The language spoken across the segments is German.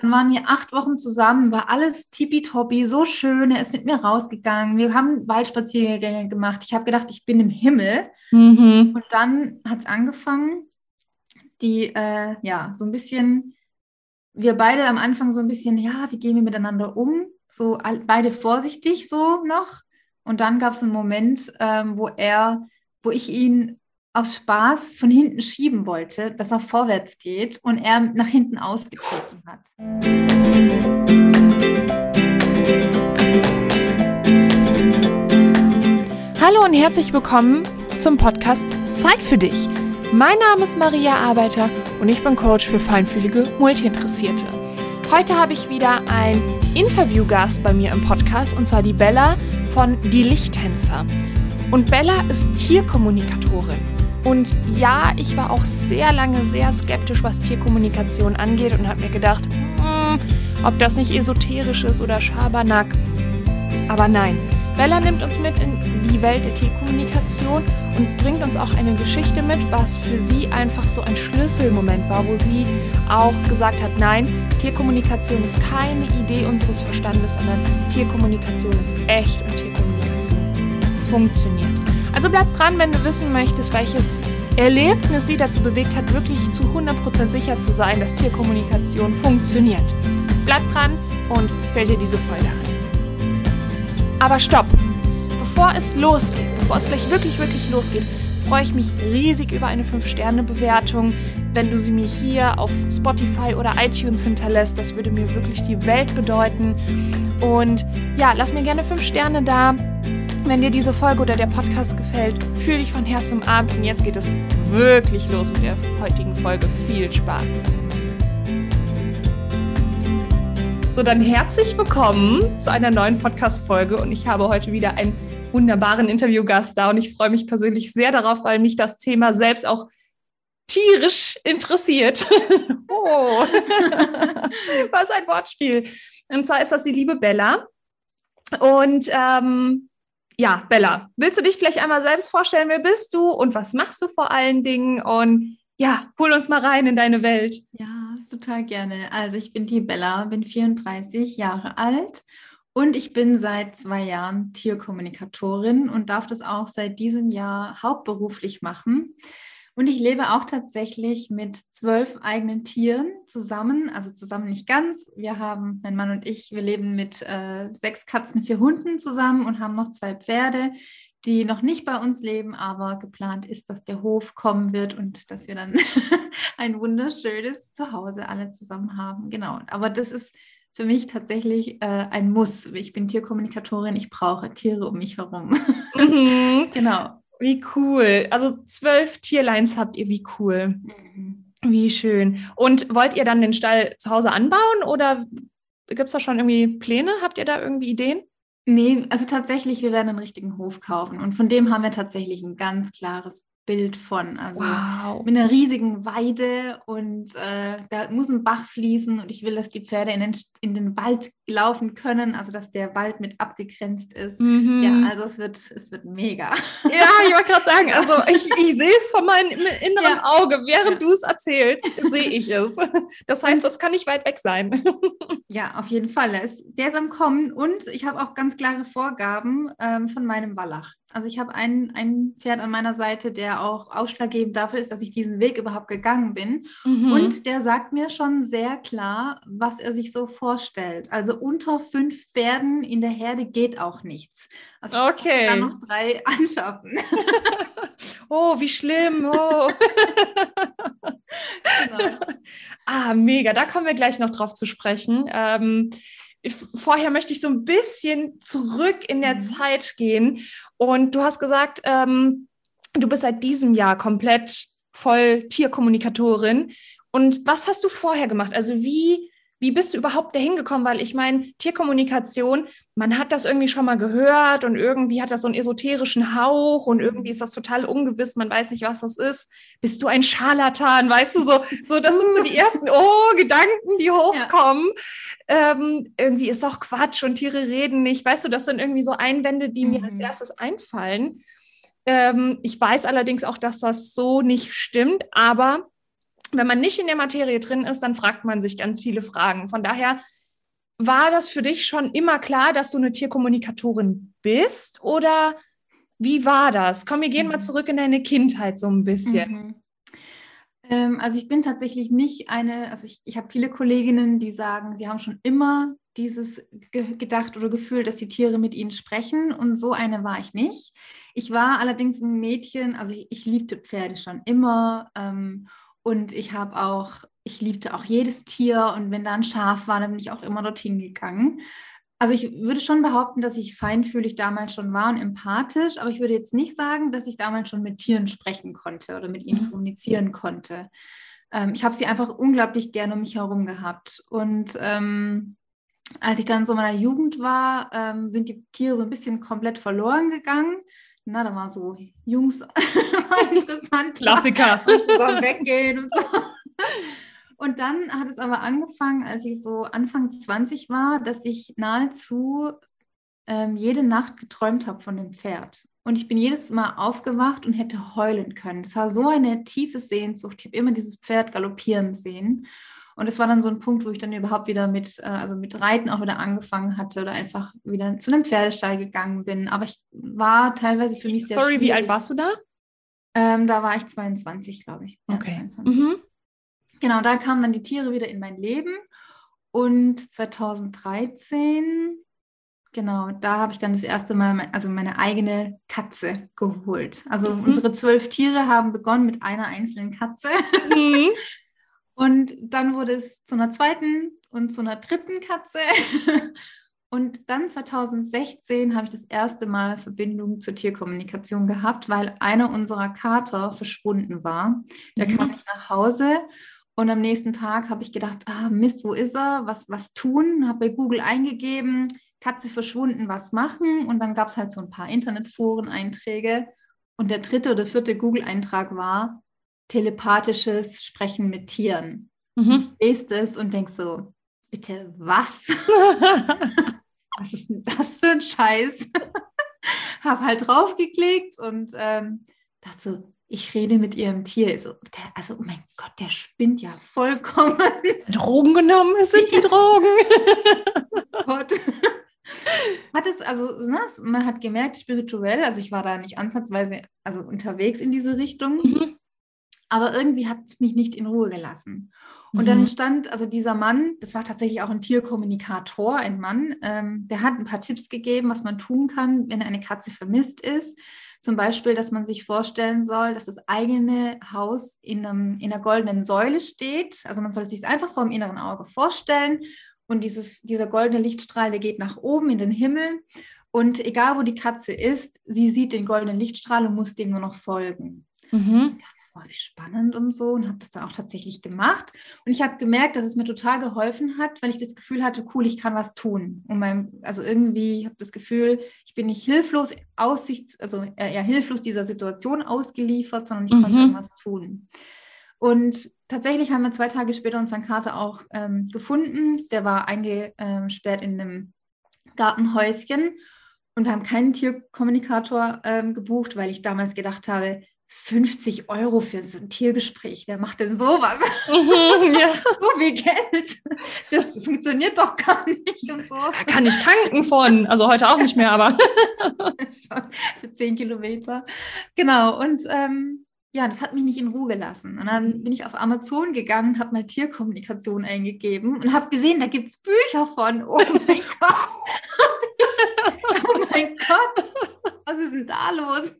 Dann waren wir acht Wochen zusammen, war alles tippitoppi, so schön. Er ist mit mir rausgegangen. Wir haben Waldspaziergänge gemacht. Ich habe gedacht, ich bin im Himmel. Mhm. Und dann hat es angefangen, die, äh, ja, so ein bisschen, wir beide am Anfang so ein bisschen, ja, wie gehen wir miteinander um? So beide vorsichtig so noch. Und dann gab es einen Moment, ähm, wo er, wo ich ihn aus Spaß von hinten schieben wollte, dass er vorwärts geht und er nach hinten ausgetreten hat. Hallo und herzlich willkommen zum Podcast Zeit für dich. Mein Name ist Maria Arbeiter und ich bin Coach für feinfühlige Multiinteressierte. Heute habe ich wieder einen Interviewgast bei mir im Podcast und zwar die Bella von Die Lichttänzer. Und Bella ist Tierkommunikatorin. Und ja, ich war auch sehr lange sehr skeptisch, was Tierkommunikation angeht und habe mir gedacht, hm, ob das nicht esoterisch ist oder Schabernack. Aber nein, Bella nimmt uns mit in die Welt der Tierkommunikation und bringt uns auch eine Geschichte mit, was für sie einfach so ein Schlüsselmoment war, wo sie auch gesagt hat, nein, Tierkommunikation ist keine Idee unseres Verstandes, sondern Tierkommunikation ist echt und Tierkommunikation funktioniert. Also bleib dran, wenn du wissen möchtest, welches Erlebnis sie dazu bewegt hat, wirklich zu 100% sicher zu sein, dass Tierkommunikation funktioniert. Bleib dran und hör dir diese Folge an. Aber stopp! Bevor es losgeht, bevor es gleich wirklich, wirklich losgeht, freue ich mich riesig über eine 5-Sterne-Bewertung. Wenn du sie mir hier auf Spotify oder iTunes hinterlässt, das würde mir wirklich die Welt bedeuten. Und ja, lass mir gerne 5 Sterne da. Wenn dir diese Folge oder der Podcast gefällt, fühle dich von Herzen umarmt und jetzt geht es wirklich los mit der heutigen Folge. Viel Spaß! So, dann herzlich willkommen zu einer neuen Podcast-Folge und ich habe heute wieder einen wunderbaren Interviewgast da und ich freue mich persönlich sehr darauf, weil mich das Thema selbst auch tierisch interessiert. oh, was ein Wortspiel. Und zwar ist das die liebe Bella. Und ähm, ja, Bella, willst du dich vielleicht einmal selbst vorstellen, wer bist du und was machst du vor allen Dingen? Und ja, hol uns mal rein in deine Welt. Ja, total gerne. Also ich bin die Bella, bin 34 Jahre alt und ich bin seit zwei Jahren Tierkommunikatorin und darf das auch seit diesem Jahr hauptberuflich machen. Und ich lebe auch tatsächlich mit zwölf eigenen Tieren zusammen, also zusammen nicht ganz. Wir haben, mein Mann und ich, wir leben mit äh, sechs Katzen, vier Hunden zusammen und haben noch zwei Pferde, die noch nicht bei uns leben, aber geplant ist, dass der Hof kommen wird und dass wir dann ein wunderschönes Zuhause alle zusammen haben. Genau, aber das ist für mich tatsächlich äh, ein Muss. Ich bin Tierkommunikatorin, ich brauche Tiere um mich herum. Mhm. genau. Wie cool. Also zwölf Tierlines habt ihr, wie cool. Mhm. Wie schön. Und wollt ihr dann den Stall zu Hause anbauen oder gibt es da schon irgendwie Pläne? Habt ihr da irgendwie Ideen? Nee, also tatsächlich, wir werden einen richtigen Hof kaufen. Und von dem haben wir tatsächlich ein ganz klares Bild von. Also wow. mit einer riesigen Weide und äh, da muss ein Bach fließen und ich will, dass die Pferde in den, in den Wald laufen können, also dass der Wald mit abgegrenzt ist. Mhm. Ja, also es wird, es wird mega. Ja, ich wollte gerade sagen, also ich, ich sehe es von meinem inneren ja. Auge, während ja. du es erzählst, sehe ich es. Das heißt, das kann nicht weit weg sein. Ja, auf jeden Fall. Der ist am Kommen und ich habe auch ganz klare Vorgaben ähm, von meinem Wallach. Also ich habe ein, ein Pferd an meiner Seite, der auch ausschlaggebend dafür ist, dass ich diesen Weg überhaupt gegangen bin. Mhm. Und der sagt mir schon sehr klar, was er sich so vorstellt. Also unter fünf Pferden in der Herde geht auch nichts. Also okay. ich kann noch drei anschaffen. oh, wie schlimm. Oh. genau. Ah, mega. Da kommen wir gleich noch drauf zu sprechen. Ähm, vorher möchte ich so ein bisschen zurück in der mhm. Zeit gehen. Und du hast gesagt, ähm, du bist seit diesem Jahr komplett voll Tierkommunikatorin. Und was hast du vorher gemacht? Also wie wie bist du überhaupt dahin gekommen? Weil ich meine, Tierkommunikation, man hat das irgendwie schon mal gehört und irgendwie hat das so einen esoterischen Hauch und irgendwie ist das total ungewiss, man weiß nicht, was das ist. Bist du ein Scharlatan, weißt du, so, so das sind so die ersten oh, Gedanken, die hochkommen. Ja. Ähm, irgendwie ist doch Quatsch und Tiere reden nicht. Weißt du, das sind irgendwie so Einwände, die mhm. mir als mhm. erstes einfallen. Ähm, ich weiß allerdings auch, dass das so nicht stimmt, aber wenn man nicht in der Materie drin ist, dann fragt man sich ganz viele Fragen. Von daher war das für dich schon immer klar, dass du eine Tierkommunikatorin bist oder wie war das? Komm, wir gehen mhm. mal zurück in deine Kindheit so ein bisschen. Mhm. Ähm, also ich bin tatsächlich nicht eine, also ich, ich habe viele Kolleginnen, die sagen, sie haben schon immer dieses ge gedacht oder Gefühl, dass die Tiere mit ihnen sprechen und so eine war ich nicht. Ich war allerdings ein Mädchen, also ich, ich liebte Pferde schon immer ähm, und ich habe auch, ich liebte auch jedes Tier und wenn da ein Schaf war, dann bin ich auch immer dorthin gegangen. Also ich würde schon behaupten, dass ich feinfühlig damals schon war und empathisch, aber ich würde jetzt nicht sagen, dass ich damals schon mit Tieren sprechen konnte oder mit ihnen mhm. kommunizieren konnte. Ähm, ich habe sie einfach unglaublich gerne um mich herum gehabt. Und ähm, als ich dann so in meiner Jugend war, ähm, sind die Tiere so ein bisschen komplett verloren gegangen. Na, da war so Jungs interessant. Klassiker. Und zusammen weggehen und so. Und dann hat es aber angefangen, als ich so Anfang 20 war, dass ich nahezu ähm, jede Nacht geträumt habe von dem Pferd. Und ich bin jedes Mal aufgewacht und hätte heulen können. Das war so eine tiefe Sehnsucht. Ich habe immer dieses Pferd galoppieren sehen. Und es war dann so ein Punkt, wo ich dann überhaupt wieder mit, äh, also mit Reiten auch wieder angefangen hatte oder einfach wieder zu einem Pferdestall gegangen bin. Aber ich war teilweise für mich sehr Sorry, schwierig. wie alt warst du da? Ähm, da war ich 22, glaube ich. Ja, okay. Mhm. Genau, da kamen dann die Tiere wieder in mein Leben. Und 2013, genau, da habe ich dann das erste Mal also meine eigene Katze geholt. Also mhm. unsere zwölf Tiere haben begonnen mit einer einzelnen Katze. Mhm. Und dann wurde es zu einer zweiten und zu einer dritten Katze. Und dann 2016 habe ich das erste Mal Verbindung zur Tierkommunikation gehabt, weil einer unserer Kater verschwunden war. Der mhm. kam nicht nach Hause und am nächsten Tag habe ich gedacht, ah Mist, wo ist er? Was, was tun? Habe bei Google eingegeben, Katze verschwunden, was machen? Und dann gab es halt so ein paar Internetforen-Einträge. Und der dritte oder vierte Google-Eintrag war telepathisches Sprechen mit Tieren. Mhm. Ich lese das und denke so, bitte was? was ist denn das für ein Scheiß? habe halt draufgeklickt und ähm, dachte so, ich rede mit ihrem Tier. Also, der, also, oh mein Gott, der spinnt ja vollkommen. Drogen genommen, es sind die Drogen. Gott. Hat es, also, ne, man hat gemerkt, spirituell, also ich war da nicht ansatzweise also unterwegs in diese Richtung, mhm. Aber irgendwie hat es mich nicht in Ruhe gelassen. Und mhm. dann stand, also dieser Mann, das war tatsächlich auch ein Tierkommunikator, ein Mann, ähm, der hat ein paar Tipps gegeben, was man tun kann, wenn eine Katze vermisst ist zum Beispiel, dass man sich vorstellen soll, dass das eigene Haus in, einem, in einer goldenen Säule steht. Also man soll sich es einfach vor dem inneren Auge vorstellen. Und dieses, dieser goldene Lichtstrahl, der geht nach oben in den Himmel. Und egal, wo die Katze ist, sie sieht den goldenen Lichtstrahl und muss dem nur noch folgen. Mhm. Ich dachte, boah, wie spannend und so und habe das dann auch tatsächlich gemacht. Und ich habe gemerkt, dass es mir total geholfen hat, weil ich das Gefühl hatte, cool, ich kann was tun. Und mein, also irgendwie, ich habe das Gefühl, ich bin nicht hilflos, aussichts, also eher hilflos dieser Situation ausgeliefert, sondern ich mhm. konnte irgendwas tun. Und tatsächlich haben wir zwei Tage später unseren Kater auch ähm, gefunden. Der war eingesperrt in einem Gartenhäuschen. Und wir haben keinen Tierkommunikator ähm, gebucht, weil ich damals gedacht habe, 50 Euro für so ein Tiergespräch. Wer macht denn sowas? Mhm, ja. so viel Geld. Das funktioniert doch gar nicht. Und so. Kann ich tanken von. Also heute auch nicht mehr, aber. Schon für 10 Kilometer. Genau. Und ähm, ja, das hat mich nicht in Ruhe gelassen. Und dann bin ich auf Amazon gegangen, habe mal Tierkommunikation eingegeben und habe gesehen, da gibt es Bücher von. Oh mein Gott. oh mein Gott. Was ist denn da los?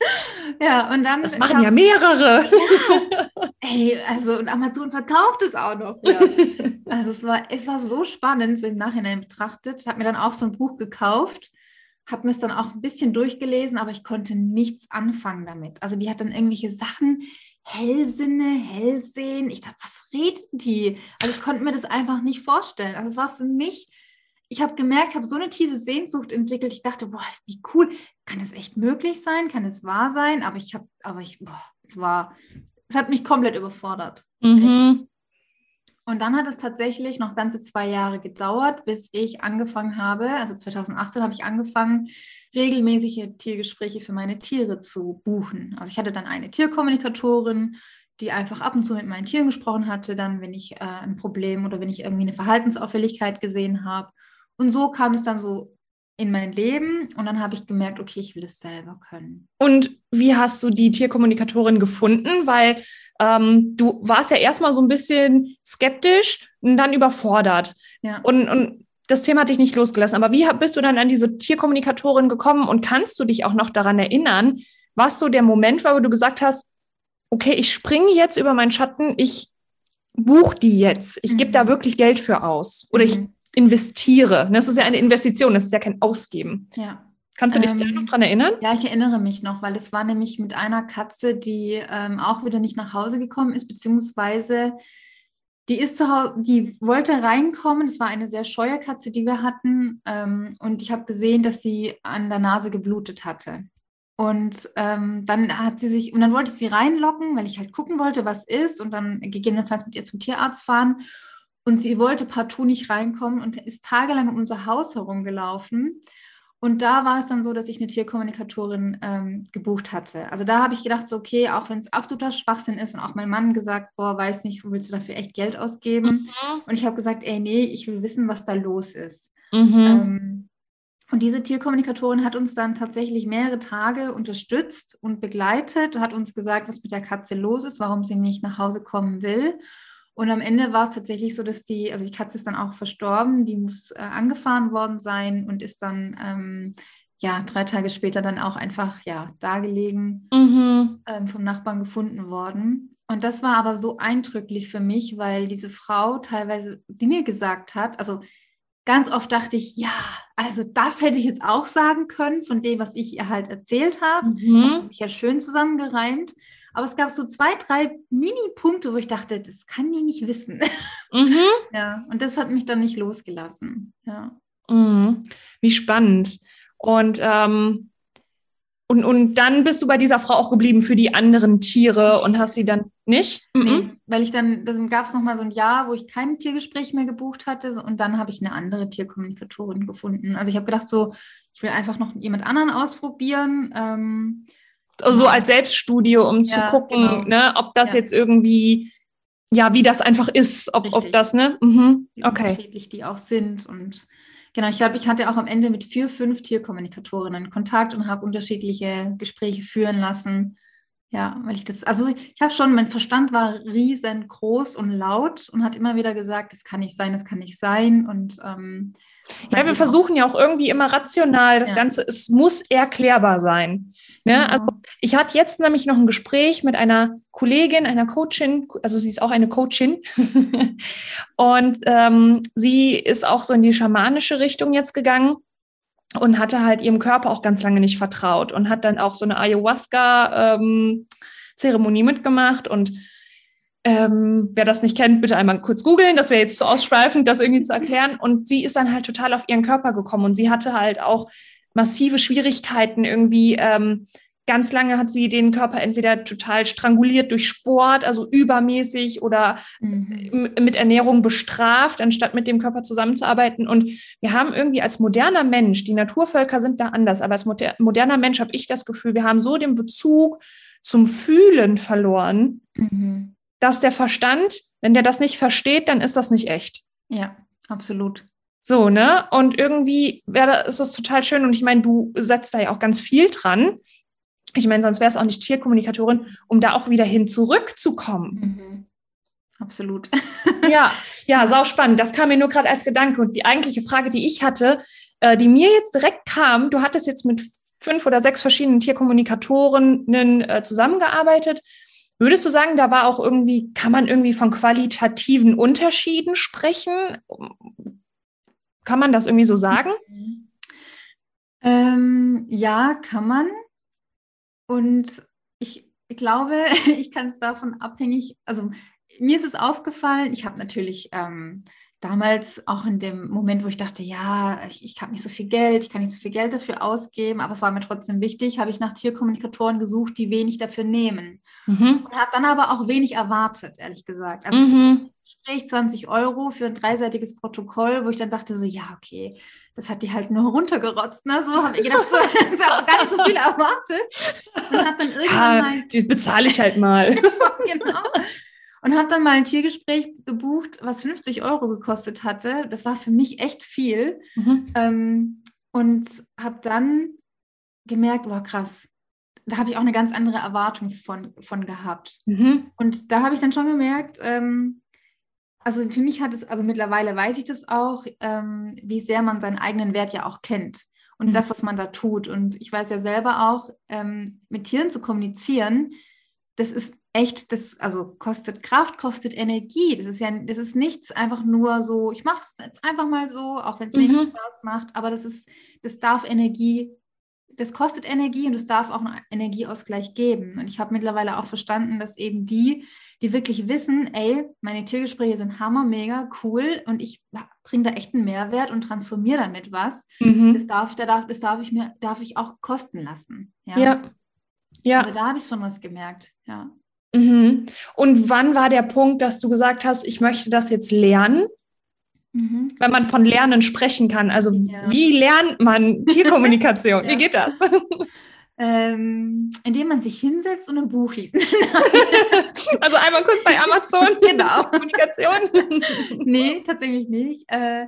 Ja, und dann. Das machen ja mehrere. Ja, ey, also, und Amazon verkauft es auch noch. Ja. Also, es war, es war so spannend, so im Nachhinein betrachtet. Ich habe mir dann auch so ein Buch gekauft, habe mir es dann auch ein bisschen durchgelesen, aber ich konnte nichts anfangen damit. Also, die hat dann irgendwelche Sachen, Hellsinne, Hellsehen. Ich dachte, was redet die? Also, ich konnte mir das einfach nicht vorstellen. Also, es war für mich ich habe gemerkt, ich habe so eine tiefe Sehnsucht entwickelt. Ich dachte, boah, wie cool, kann es echt möglich sein? Kann es wahr sein? Aber ich habe, aber ich, boah, es war, es hat mich komplett überfordert. Mhm. Und dann hat es tatsächlich noch ganze zwei Jahre gedauert, bis ich angefangen habe, also 2018 habe ich angefangen, regelmäßige Tiergespräche für meine Tiere zu buchen. Also ich hatte dann eine Tierkommunikatorin, die einfach ab und zu mit meinen Tieren gesprochen hatte, dann, wenn ich äh, ein Problem oder wenn ich irgendwie eine Verhaltensauffälligkeit gesehen habe. Und so kam es dann so in mein Leben und dann habe ich gemerkt, okay, ich will es selber können. Und wie hast du die Tierkommunikatorin gefunden? Weil ähm, du warst ja erstmal so ein bisschen skeptisch und dann überfordert. Ja. Und, und das Thema hat dich nicht losgelassen. Aber wie bist du dann an diese Tierkommunikatorin gekommen und kannst du dich auch noch daran erinnern, was so der Moment war, wo du gesagt hast, okay, ich springe jetzt über meinen Schatten, ich buche die jetzt, ich mhm. gebe da wirklich Geld für aus oder mhm. ich investiere. Das ist ja eine Investition, das ist ja kein Ausgeben. Ja. Kannst du dich ähm, da noch dran erinnern? Ja, ich erinnere mich noch, weil es war nämlich mit einer Katze, die ähm, auch wieder nicht nach Hause gekommen ist, beziehungsweise die ist zu Hause, die wollte reinkommen. Es war eine sehr scheue Katze, die wir hatten. Ähm, und ich habe gesehen, dass sie an der Nase geblutet hatte. Und ähm, dann hat sie sich, und dann wollte ich sie reinlocken, weil ich halt gucken wollte, was ist, und dann gegebenenfalls mit ihr zum Tierarzt fahren. Und sie wollte partout nicht reinkommen und ist tagelang um unser Haus herumgelaufen. Und da war es dann so, dass ich eine Tierkommunikatorin ähm, gebucht hatte. Also da habe ich gedacht, so, okay, auch wenn es absoluter Schwachsinn ist und auch mein Mann gesagt, boah, weiß nicht, willst du dafür echt Geld ausgeben? Mhm. Und ich habe gesagt, ey, nee, ich will wissen, was da los ist. Mhm. Ähm, und diese Tierkommunikatorin hat uns dann tatsächlich mehrere Tage unterstützt und begleitet, hat uns gesagt, was mit der Katze los ist, warum sie nicht nach Hause kommen will. Und am Ende war es tatsächlich so, dass die, also die Katze ist dann auch verstorben, die muss äh, angefahren worden sein und ist dann ähm, ja drei Tage später dann auch einfach ja dargelegen mhm. ähm, vom Nachbarn gefunden worden. Und das war aber so eindrücklich für mich, weil diese Frau teilweise die mir gesagt hat, also ganz oft dachte ich, ja, also das hätte ich jetzt auch sagen können von dem, was ich ihr halt erzählt habe. Mhm. Das ist ja schön zusammengereimt. Aber es gab so zwei, drei Mini-Punkte, wo ich dachte, das kann die nicht wissen. Mhm. ja, und das hat mich dann nicht losgelassen. Ja. Mhm. Wie spannend. Und, ähm, und, und dann bist du bei dieser Frau auch geblieben für die anderen Tiere und hast sie dann nicht? Mhm. Nee, weil ich dann, dann gab es nochmal so ein Jahr, wo ich kein Tiergespräch mehr gebucht hatte und dann habe ich eine andere Tierkommunikatorin gefunden. Also ich habe gedacht so, ich will einfach noch jemand anderen ausprobieren. Ähm, so also als Selbststudie, um ja, zu gucken, genau. ne, ob das ja. jetzt irgendwie, ja, wie das einfach ist, ob, ob das, ne? Mhm. Okay. Wie unterschiedlich die auch sind. Und genau, ich glaube, ich hatte auch am Ende mit vier, fünf Tierkommunikatorinnen Kontakt und habe unterschiedliche Gespräche führen lassen. Ja, weil ich das, also ich habe schon, mein Verstand war riesengroß und laut und hat immer wieder gesagt, das kann nicht sein, das kann nicht sein. Und ähm, ja, wir versuchen ja auch irgendwie immer rational, das ja. Ganze, es muss erklärbar sein. Ne? Genau. Also ich hatte jetzt nämlich noch ein Gespräch mit einer Kollegin, einer Coachin, also sie ist auch eine Coachin und ähm, sie ist auch so in die schamanische Richtung jetzt gegangen und hatte halt ihrem Körper auch ganz lange nicht vertraut und hat dann auch so eine Ayahuasca-Zeremonie ähm, mitgemacht und ähm, wer das nicht kennt, bitte einmal kurz googeln. Das wäre jetzt zu ausschweifend, das irgendwie zu erklären. Und sie ist dann halt total auf ihren Körper gekommen und sie hatte halt auch massive Schwierigkeiten irgendwie. Ähm, ganz lange hat sie den Körper entweder total stranguliert durch Sport, also übermäßig oder mhm. mit Ernährung bestraft, anstatt mit dem Körper zusammenzuarbeiten. Und wir haben irgendwie als moderner Mensch, die Naturvölker sind da anders, aber als moderner Mensch habe ich das Gefühl, wir haben so den Bezug zum Fühlen verloren. Mhm dass der Verstand, wenn der das nicht versteht, dann ist das nicht echt. Ja, absolut. So, ne? Und irgendwie wäre ist das total schön. Und ich meine, du setzt da ja auch ganz viel dran. Ich meine, sonst wäre es auch nicht Tierkommunikatorin, um da auch wieder hin zurückzukommen. Mhm. Absolut. ja, ja, sau spannend. Das kam mir nur gerade als Gedanke. Und die eigentliche Frage, die ich hatte, äh, die mir jetzt direkt kam, du hattest jetzt mit fünf oder sechs verschiedenen Tierkommunikatorinnen äh, zusammengearbeitet. Würdest du sagen, da war auch irgendwie, kann man irgendwie von qualitativen Unterschieden sprechen? Kann man das irgendwie so sagen? Ähm, ja, kann man. Und ich, ich glaube, ich kann es davon abhängig, also mir ist es aufgefallen, ich habe natürlich ähm, damals auch in dem Moment, wo ich dachte, ja, ich, ich habe nicht so viel Geld, ich kann nicht so viel Geld dafür ausgeben, aber es war mir trotzdem wichtig, habe ich nach Tierkommunikatoren gesucht, die wenig dafür nehmen. Mhm. Und habe dann aber auch wenig erwartet, ehrlich gesagt. Also mhm. Gespräch 20 Euro für ein dreiseitiges Protokoll, wo ich dann dachte so, ja, okay, das hat die halt nur runtergerotzt. Ne? So habe ich gedacht, so, ich habe gar nicht so viel erwartet. Und habe dann irgendwann ja, mal... Die bezahle ich halt mal. genau. Und habe dann mal ein Tiergespräch gebucht, was 50 Euro gekostet hatte. Das war für mich echt viel. Mhm. Ähm, und habe dann gemerkt, boah, krass, da habe ich auch eine ganz andere Erwartung von, von gehabt. Mhm. Und da habe ich dann schon gemerkt, ähm, also für mich hat es, also mittlerweile weiß ich das auch, ähm, wie sehr man seinen eigenen Wert ja auch kennt und mhm. das, was man da tut. Und ich weiß ja selber auch, ähm, mit Tieren zu kommunizieren, das ist echt, das also kostet Kraft, kostet Energie. Das ist ja, das ist nichts einfach nur so, ich mache es jetzt einfach mal so, auch wenn es mir mhm. Spaß macht, aber das ist, das darf Energie das kostet Energie und es darf auch einen Energieausgleich geben. Und ich habe mittlerweile auch verstanden, dass eben die, die wirklich wissen, ey, meine Tiergespräche sind hammer, mega, cool und ich bringe da echt einen Mehrwert und transformiere damit was, mhm. das, darf, das darf ich mir, darf ich auch kosten lassen. Ja. ja. ja. Also da habe ich schon was gemerkt, ja. Mhm. Und wann war der Punkt, dass du gesagt hast, ich möchte das jetzt lernen? Mhm. Wenn man von Lernen sprechen kann. Also ja. wie lernt man Tierkommunikation? ja. Wie geht das? Ähm, indem man sich hinsetzt und ein Buch liest. also einmal kurz bei Amazon. genau. Kommunikation. nee, tatsächlich nicht. Äh,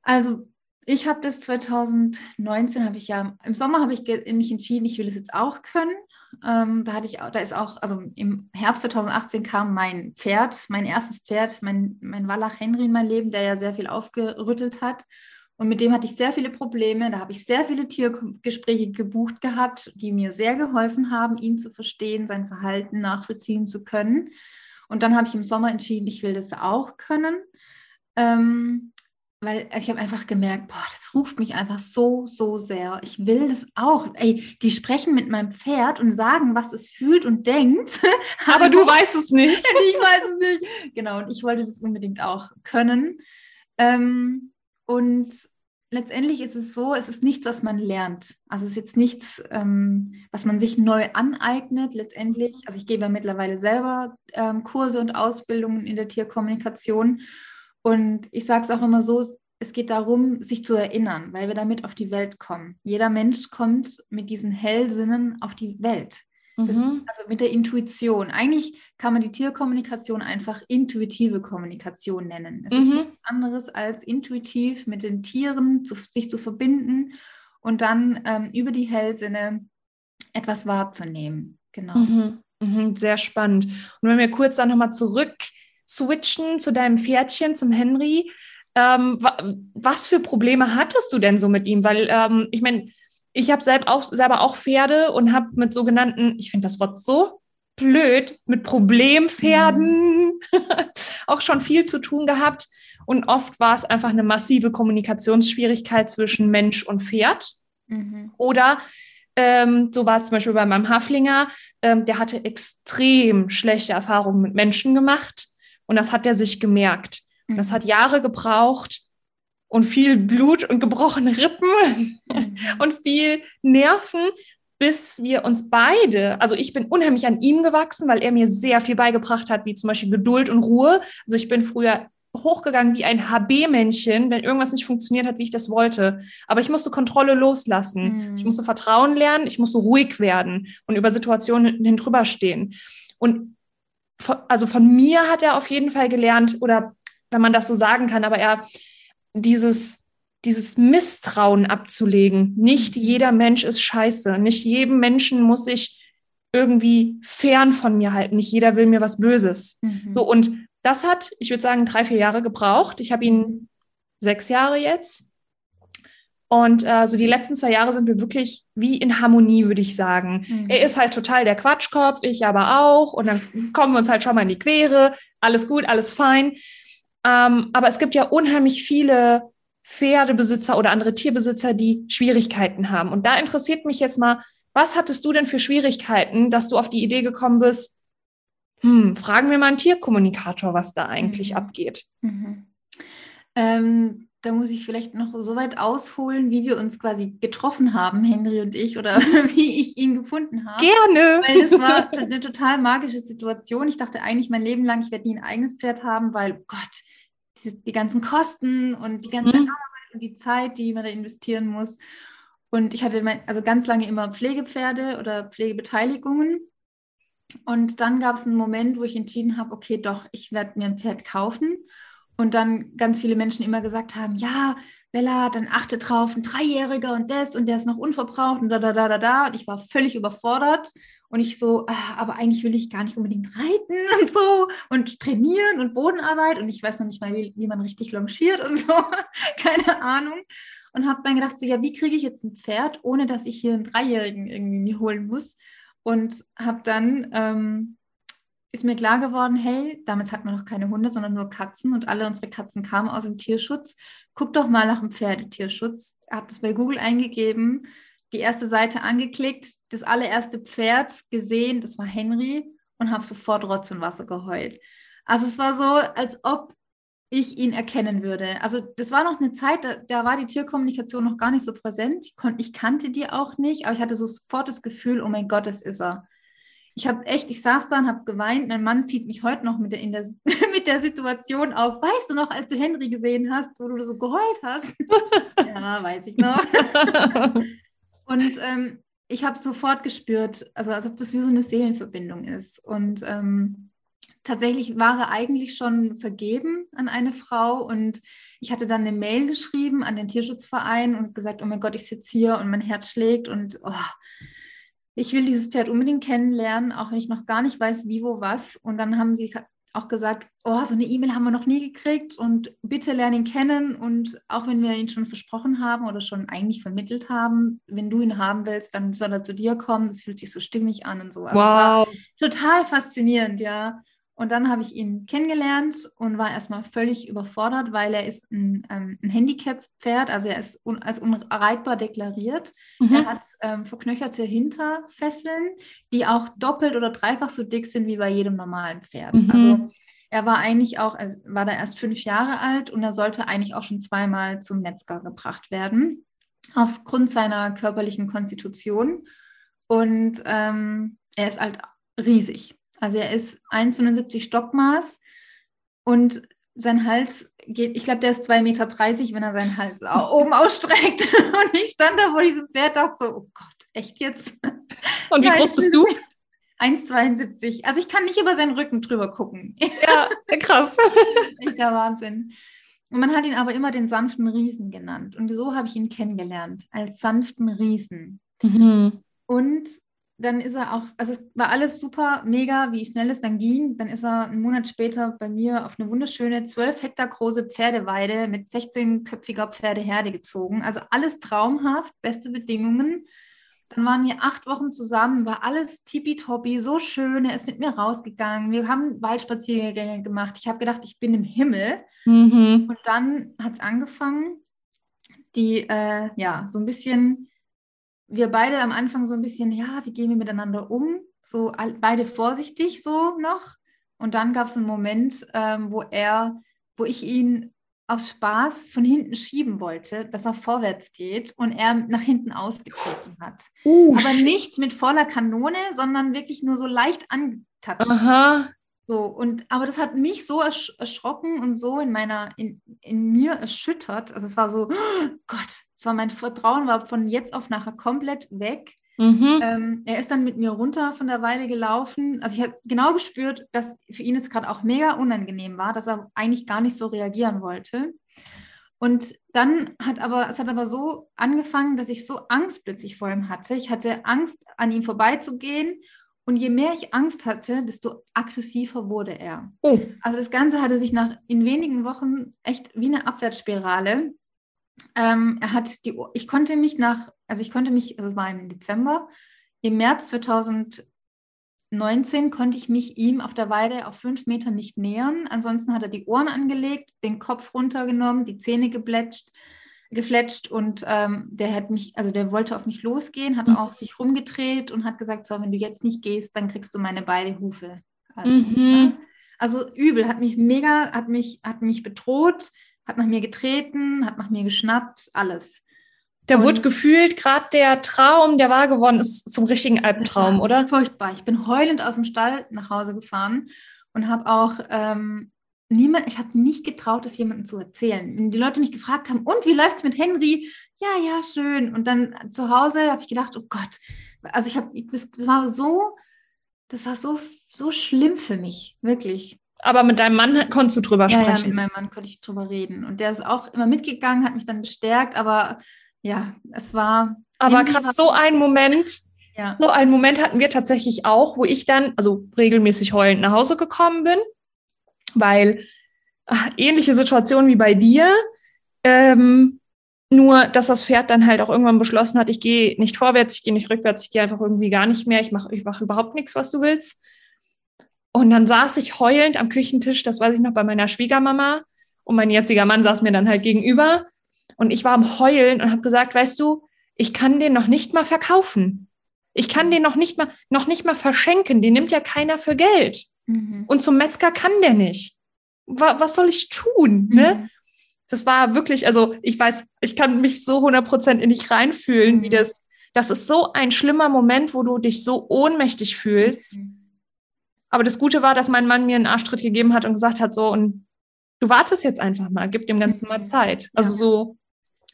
also ich habe das 2019, habe ich ja, im Sommer habe ich mich entschieden, ich will es jetzt auch können. Ähm, da hatte ich, da ist auch, also im Herbst 2018 kam mein Pferd, mein erstes Pferd, mein, mein Wallach Henry in mein Leben, der ja sehr viel aufgerüttelt hat. Und mit dem hatte ich sehr viele Probleme. Da habe ich sehr viele Tiergespräche gebucht gehabt, die mir sehr geholfen haben, ihn zu verstehen, sein Verhalten nachvollziehen zu können. Und dann habe ich im Sommer entschieden, ich will das auch können. Ähm, weil ich habe einfach gemerkt, boah, das ruft mich einfach so, so sehr. Ich will das auch. Ey, die sprechen mit meinem Pferd und sagen, was es fühlt und denkt. Aber du weißt es nicht. ich weiß es nicht. Genau, und ich wollte das unbedingt auch können. Ähm, und letztendlich ist es so, es ist nichts, was man lernt. Also es ist jetzt nichts, ähm, was man sich neu aneignet letztendlich. Also ich gebe ja mittlerweile selber ähm, Kurse und Ausbildungen in der Tierkommunikation. Und ich sage es auch immer so, es geht darum, sich zu erinnern, weil wir damit auf die Welt kommen. Jeder Mensch kommt mit diesen Hellsinnen auf die Welt. Mhm. also mit der Intuition. Eigentlich kann man die Tierkommunikation einfach intuitive Kommunikation nennen. Es mhm. ist nichts anderes als intuitiv mit den Tieren zu, sich zu verbinden und dann ähm, über die Hellsinne etwas wahrzunehmen. Genau. Mhm. mhm sehr spannend. Und wenn wir kurz dann nochmal zurück switchen zu deinem Pferdchen, zum Henry. Ähm, was für Probleme hattest du denn so mit ihm? Weil ähm, ich meine, ich habe selber auch, selber auch Pferde und habe mit sogenannten, ich finde das Wort so blöd, mit Problempferden mhm. auch schon viel zu tun gehabt. Und oft war es einfach eine massive Kommunikationsschwierigkeit zwischen Mensch und Pferd. Mhm. Oder ähm, so war es zum Beispiel bei meinem Haflinger, ähm, der hatte extrem schlechte Erfahrungen mit Menschen gemacht. Und das hat er sich gemerkt. Mhm. Das hat Jahre gebraucht und viel Blut und gebrochene Rippen mhm. und viel Nerven, bis wir uns beide, also ich bin unheimlich an ihm gewachsen, weil er mir sehr viel beigebracht hat, wie zum Beispiel Geduld und Ruhe. Also ich bin früher hochgegangen wie ein HB-Männchen, wenn irgendwas nicht funktioniert hat, wie ich das wollte. Aber ich musste Kontrolle loslassen. Mhm. Ich musste Vertrauen lernen, ich musste ruhig werden und über Situationen hin drüber stehen. Und also von mir hat er auf jeden Fall gelernt, oder wenn man das so sagen kann, aber er dieses, dieses Misstrauen abzulegen. Nicht jeder Mensch ist scheiße. Nicht jedem Menschen muss ich irgendwie fern von mir halten. Nicht jeder will mir was Böses. Mhm. So, und das hat, ich würde sagen, drei, vier Jahre gebraucht. Ich habe ihn sechs Jahre jetzt. Und äh, so die letzten zwei Jahre sind wir wirklich wie in Harmonie, würde ich sagen. Mhm. Er ist halt total der Quatschkopf, ich aber auch. Und dann kommen wir uns halt schon mal in die Quere. Alles gut, alles fein. Ähm, aber es gibt ja unheimlich viele Pferdebesitzer oder andere Tierbesitzer, die Schwierigkeiten haben. Und da interessiert mich jetzt mal, was hattest du denn für Schwierigkeiten, dass du auf die Idee gekommen bist, hm, fragen wir mal einen Tierkommunikator, was da eigentlich mhm. abgeht? Mhm. Ähm da muss ich vielleicht noch so weit ausholen, wie wir uns quasi getroffen haben, Henry und ich, oder wie ich ihn gefunden habe. Gerne. Weil es war eine total magische Situation. Ich dachte eigentlich mein Leben lang, ich werde nie ein eigenes Pferd haben, weil Gott, die, die ganzen Kosten und die ganze mhm. Arbeit und die Zeit, die man da investieren muss. Und ich hatte mein, also ganz lange immer Pflegepferde oder Pflegebeteiligungen. Und dann gab es einen Moment, wo ich entschieden habe, okay, doch, ich werde mir ein Pferd kaufen. Und dann ganz viele Menschen immer gesagt haben, ja, Bella, dann achte drauf, ein Dreijähriger und das und der ist noch unverbraucht und da, da, da, da, da. Und ich war völlig überfordert und ich so, ah, aber eigentlich will ich gar nicht unbedingt reiten und so und trainieren und Bodenarbeit und ich weiß noch nicht mal, wie, wie man richtig longiert und so, keine Ahnung. Und habe dann gedacht, so, ja, wie kriege ich jetzt ein Pferd, ohne dass ich hier einen Dreijährigen irgendwie holen muss? Und habe dann ähm, ist mir klar geworden, hey, damals hatten wir noch keine Hunde, sondern nur Katzen und alle unsere Katzen kamen aus dem Tierschutz. Guck doch mal nach dem Pferdetierschutz. Habe das bei Google eingegeben, die erste Seite angeklickt, das allererste Pferd gesehen, das war Henry und habe sofort Rotz und Wasser geheult. Also es war so, als ob ich ihn erkennen würde. Also das war noch eine Zeit, da, da war die Tierkommunikation noch gar nicht so präsent. Ich, kon, ich kannte die auch nicht, aber ich hatte sofort das Gefühl, oh mein Gott, das ist er ich habe echt, ich saß da und habe geweint. Mein Mann zieht mich heute noch mit der, der, mit der Situation auf. Weißt du noch, als du Henry gesehen hast, wo du so geheult hast? ja, weiß ich noch. und ähm, ich habe sofort gespürt, also als ob das wie so eine Seelenverbindung ist. Und ähm, tatsächlich war er eigentlich schon vergeben an eine Frau und ich hatte dann eine Mail geschrieben an den Tierschutzverein und gesagt, oh mein Gott, ich sitze hier und mein Herz schlägt und oh, ich will dieses Pferd unbedingt kennenlernen, auch wenn ich noch gar nicht weiß, wie, wo, was. Und dann haben sie auch gesagt, oh, so eine E-Mail haben wir noch nie gekriegt und bitte lernen ihn kennen. Und auch wenn wir ihn schon versprochen haben oder schon eigentlich vermittelt haben, wenn du ihn haben willst, dann soll er zu dir kommen. Das fühlt sich so stimmig an und so. Wow. total faszinierend, ja. Und dann habe ich ihn kennengelernt und war erstmal völlig überfordert, weil er ist ein, ähm, ein Handicap-Pferd, also er ist un als unreitbar deklariert. Mhm. Er hat ähm, verknöcherte Hinterfesseln, die auch doppelt oder dreifach so dick sind wie bei jedem normalen Pferd. Mhm. Also er war eigentlich auch, er war da erst fünf Jahre alt und er sollte eigentlich auch schon zweimal zum Metzger gebracht werden, aufgrund seiner körperlichen Konstitution. Und ähm, er ist halt riesig. Also er ist 1,75 Stockmaß und sein Hals geht, ich glaube, der ist 2,30 Meter, wenn er seinen Hals oben ausstreckt. Und ich stand da vor diesem Pferd, dachte so, oh Gott, echt jetzt? Und wie ja, groß bist du? 1,72. Also ich kann nicht über seinen Rücken drüber gucken. Ja, krass. echt der Wahnsinn. Und man hat ihn aber immer den sanften Riesen genannt. Und so habe ich ihn kennengelernt, als sanften Riesen. Mhm. Und dann ist er auch, also es war alles super, mega, wie schnell es dann ging. Dann ist er einen Monat später bei mir auf eine wunderschöne 12 Hektar große Pferdeweide mit 16-köpfiger Pferdeherde gezogen. Also alles traumhaft, beste Bedingungen. Dann waren wir acht Wochen zusammen, war alles tippitoppi, so schön. Er ist mit mir rausgegangen. Wir haben Waldspaziergänge gemacht. Ich habe gedacht, ich bin im Himmel. Mhm. Und dann hat es angefangen, die, äh, ja, so ein bisschen wir beide am Anfang so ein bisschen, ja, wie gehen wir miteinander um? So beide vorsichtig so noch. Und dann gab es einen Moment, ähm, wo er, wo ich ihn aus Spaß von hinten schieben wollte, dass er vorwärts geht und er nach hinten ausgetreten hat. Uh, Aber nicht mit voller Kanone, sondern wirklich nur so leicht angetatscht. Aha. So, und, aber das hat mich so ersch erschrocken und so in meiner, in, in mir erschüttert. Also es war so, oh Gott, es war mein Vertrauen war von jetzt auf nachher komplett weg. Mhm. Ähm, er ist dann mit mir runter von der Weide gelaufen. Also ich habe genau gespürt, dass für ihn es gerade auch mega unangenehm war, dass er eigentlich gar nicht so reagieren wollte. Und dann hat aber, es hat aber so angefangen, dass ich so Angst plötzlich vor ihm hatte. Ich hatte Angst, an ihm vorbeizugehen und je mehr ich Angst hatte, desto aggressiver wurde er. Oh. Also das Ganze hatte sich nach in wenigen Wochen echt wie eine Abwärtsspirale. Ähm, er hat die, ich konnte mich nach, also ich konnte mich, also es war im Dezember, im März 2019 konnte ich mich ihm auf der Weide auf fünf Meter nicht nähern. Ansonsten hat er die Ohren angelegt, den Kopf runtergenommen, die Zähne geblätscht gefletscht und ähm, der hat mich, also der wollte auf mich losgehen, hat mhm. auch sich rumgedreht und hat gesagt, so, wenn du jetzt nicht gehst, dann kriegst du meine beide Hufe. Also, mhm. also übel, hat mich mega, hat mich, hat mich bedroht, hat nach mir getreten, hat nach mir geschnappt, alles. Da Und- wurde gefühlt gerade der Traum, der wahr geworden ist, zum richtigen Albtraum, oder? Furchtbar. Ich bin heulend aus dem Stall nach Hause gefahren und habe auch ähm, niemand, ich habe nicht getraut, das jemandem zu erzählen. Wenn die Leute mich gefragt haben, und wie läuft's mit Henry? Ja, ja, schön. Und dann zu Hause habe ich gedacht, oh Gott, also ich habe, das, das war so, das war so, so schlimm für mich, wirklich. Aber mit deinem Mann konntest du drüber Ja, ja, sprechen. mit meinem Mann konnte ich drüber reden. Und der ist auch immer mitgegangen, hat mich dann bestärkt, aber ja, es war. Aber krass, so ein Moment, Ja. so einen Moment hatten wir tatsächlich auch, wo ich dann, also regelmäßig heulend nach Hause gekommen bin, weil ach, ähnliche Situation wie bei dir, ähm, nur dass das Pferd dann halt auch irgendwann beschlossen hat, ich gehe nicht vorwärts, ich gehe nicht rückwärts, ich gehe einfach irgendwie gar nicht mehr, ich mache ich mach überhaupt nichts, was du willst. Und dann saß ich heulend am Küchentisch, das weiß ich noch, bei meiner Schwiegermama und mein jetziger Mann saß mir dann halt gegenüber und ich war am Heulen und habe gesagt, weißt du, ich kann den noch nicht mal verkaufen. Ich kann den noch nicht mal, noch nicht mal verschenken. Den nimmt ja keiner für Geld. Mhm. Und zum Metzger kann der nicht. Wa was soll ich tun? Ne? Mhm. Das war wirklich, also ich weiß, ich kann mich so 100% in dich reinfühlen, wie Mhm. das, das ist so ein schlimmer Moment, wo du dich so ohnmächtig fühlst. Mhm. Aber das Gute war, dass mein Mann mir einen Arschtritt gegeben hat und gesagt hat, so, und du wartest jetzt einfach mal, gib dem Ganzen mal Mhm. Zeit. Also Ja. so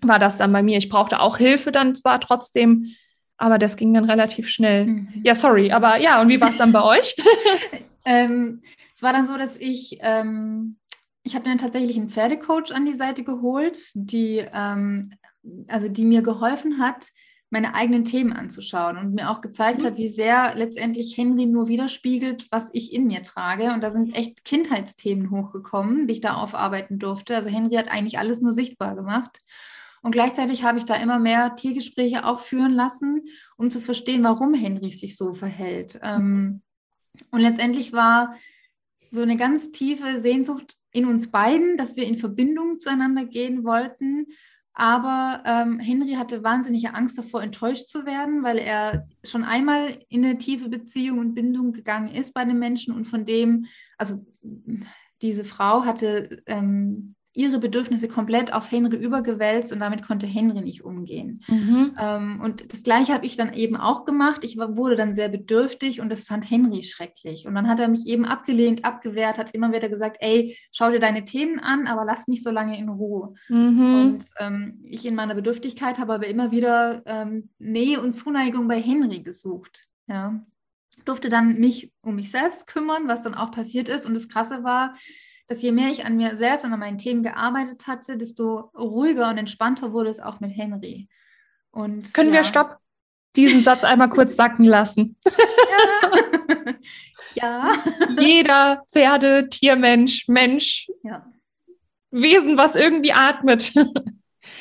war das dann bei mir. Ich brauchte auch Hilfe dann zwar trotzdem, aber das ging dann relativ schnell. Mhm. Ja, sorry, aber ja, und wie war es dann bei euch? Ähm, es war dann so, dass ich, ähm, ich habe dann tatsächlich einen Pferdecoach an die Seite geholt, die, ähm, also die mir geholfen hat, meine eigenen Themen anzuschauen und mir auch gezeigt Mhm. hat, wie sehr letztendlich Henry nur widerspiegelt, was ich in mir trage. Und da sind echt Kindheitsthemen hochgekommen, die ich da aufarbeiten durfte. Also Henry hat eigentlich alles nur sichtbar gemacht. Und gleichzeitig habe ich da immer mehr Tiergespräche auch führen lassen, um zu verstehen, warum Henry sich so verhält. Ähm, und letztendlich war so eine ganz tiefe Sehnsucht in uns beiden, dass wir in Verbindung zueinander gehen wollten. Aber ähm, Henry hatte wahnsinnige Angst davor, enttäuscht zu werden, weil er schon einmal in eine tiefe Beziehung und Bindung gegangen ist bei einem Menschen und von dem, also diese Frau hatte ähm, ihre Bedürfnisse komplett auf Henry übergewälzt und damit konnte Henry nicht umgehen. Ähm, und das Gleiche habe ich dann eben auch gemacht. Ich war, wurde dann sehr bedürftig und das fand Henry schrecklich. Und dann hat er mich eben abgelehnt, abgewehrt, hat immer wieder gesagt, ey, schau dir deine Themen an, aber lass mich so lange in Ruhe. Mhm. Und ähm, ich in meiner Bedürftigkeit habe aber immer wieder ähm, Nähe und Zuneigung bei Henry gesucht. Ja. Durfte dann mich um mich selbst kümmern, was dann auch passiert ist. Und das Krasse war, dass je mehr ich an mir selbst und an meinen Themen gearbeitet hatte, desto ruhiger und entspannter wurde es auch mit Henry. Und, Können ja. wir Stopp? Diesen Satz einmal kurz sacken lassen. ja. Jeder Pferde, Tiermensch, Mensch, ja. Wesen, was irgendwie atmet.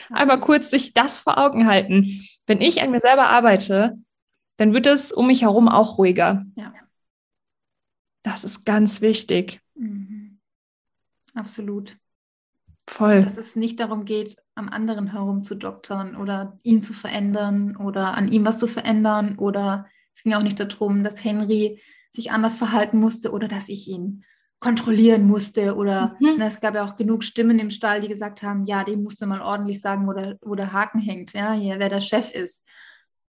Einmal kurz sich das vor Augen halten. Wenn ich an mir selber arbeite, dann wird es um mich herum auch ruhiger. Ja. Das ist ganz wichtig. Mhm. Absolut. Voll. Dass es nicht darum geht, am anderen herum zu doktern oder ihn zu verändern oder an ihm was zu verändern. Oder es ging auch nicht darum, dass Henry sich anders verhalten musste oder dass ich ihn kontrollieren musste. Oder Mhm. na, es gab ja auch genug Stimmen im Stall, die gesagt haben, ja, dem musst du mal ordentlich sagen, wo der, wo der Haken hängt, ja, hier, wer der Chef ist.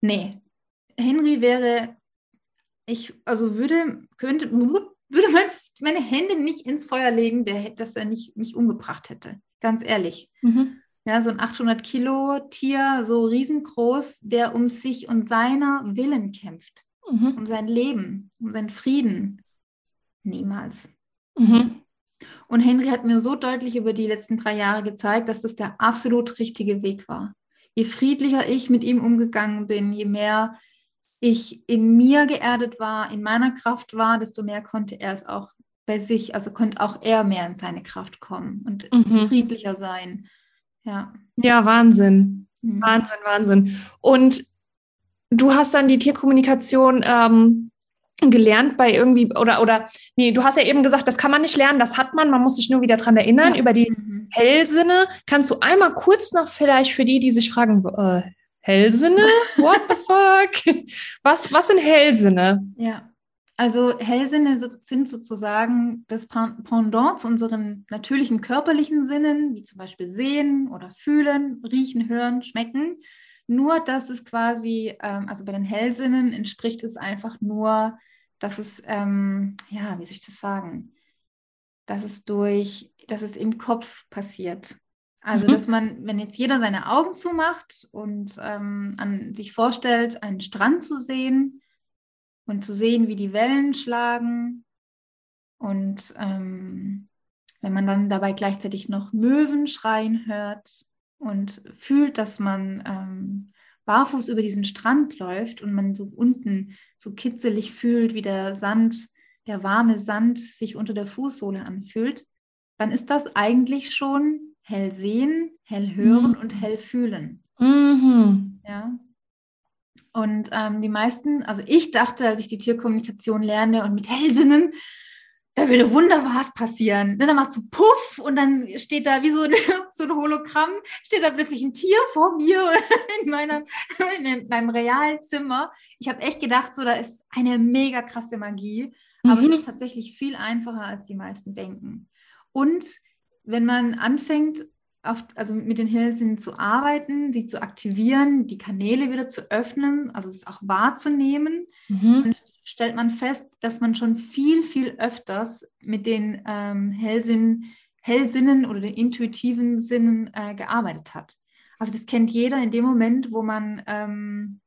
Nee. Henry wäre, ich, also würde, könnte, würde mein, meine Hände nicht ins Feuer legen, der, dass er nicht mich umgebracht hätte. Ganz ehrlich. Mhm. Ja, so ein 800 Kilo Tier, so riesengroß, der um sich und seiner Willen kämpft, Mhm. um sein Leben, um seinen Frieden. Niemals. Mhm. Und Henry hat mir so deutlich über die letzten drei Jahre gezeigt, dass das der absolut richtige Weg war. Je friedlicher ich mit ihm umgegangen bin, je mehr ich in mir geerdet war, in meiner Kraft war, desto mehr konnte er es auch bei sich, also konnte auch er mehr in seine Kraft kommen und Mhm. friedlicher sein. Ja. Ja, Wahnsinn. Mhm. Wahnsinn, Wahnsinn. Und du hast dann die Tierkommunikation ähm, gelernt bei irgendwie, oder, oder, nee, du hast ja eben gesagt, das kann man nicht lernen, das hat man, man muss sich nur wieder dran erinnern, Ja. über die Mhm. Hellsinne. Kannst du einmal kurz noch vielleicht für die, die sich fragen, äh, Hellsinne? What the fuck? Was, was sind Hellsinne? Ja, Also Hellsinne sind sozusagen das Pendant zu unseren natürlichen körperlichen Sinnen, wie zum Beispiel sehen oder fühlen, riechen, hören, schmecken. Nur, dass es quasi, ähm, also bei den Hellsinnen entspricht es einfach nur, dass es, ähm, ja, wie soll ich das sagen, dass es durch, dass es im Kopf passiert. Also, mhm. dass man, wenn jetzt jeder seine Augen zumacht und ähm, an sich vorstellt, einen Strand zu sehen und zu sehen, wie die Wellen schlagen und ähm, wenn man dann dabei gleichzeitig noch Möwen schreien hört und fühlt, dass man ähm, barfuß über diesen Strand läuft und man so unten so kitzelig fühlt, wie der Sand, der warme Sand sich unter der Fußsohle anfühlt, dann ist das eigentlich schon hell sehen, hell hören mhm. und hell fühlen. Mhm. Ja. Und ähm, die meisten, also ich dachte, als ich die Tierkommunikation lerne und mit Hellsinnen, da würde wunderbar passieren. Ne, dann machst du Puff und dann steht da wie so ein, so ein Hologramm, steht da plötzlich ein Tier vor mir in, meiner, in meinem Realzimmer. Ich habe echt gedacht, so da ist eine mega krasse Magie, aber mhm. es ist tatsächlich viel einfacher, als die meisten denken. Und wenn man anfängt, auf, also mit den Hirnsinnen zu arbeiten, sie zu aktivieren, die Kanäle wieder zu öffnen, also es auch wahrzunehmen, mhm. dann stellt man fest, dass man schon viel, viel öfters mit den ähm, Hellsinn, Hellsinnen oder den intuitiven Sinnen äh, gearbeitet hat. Also das kennt jeder in dem Moment, wo man ähm,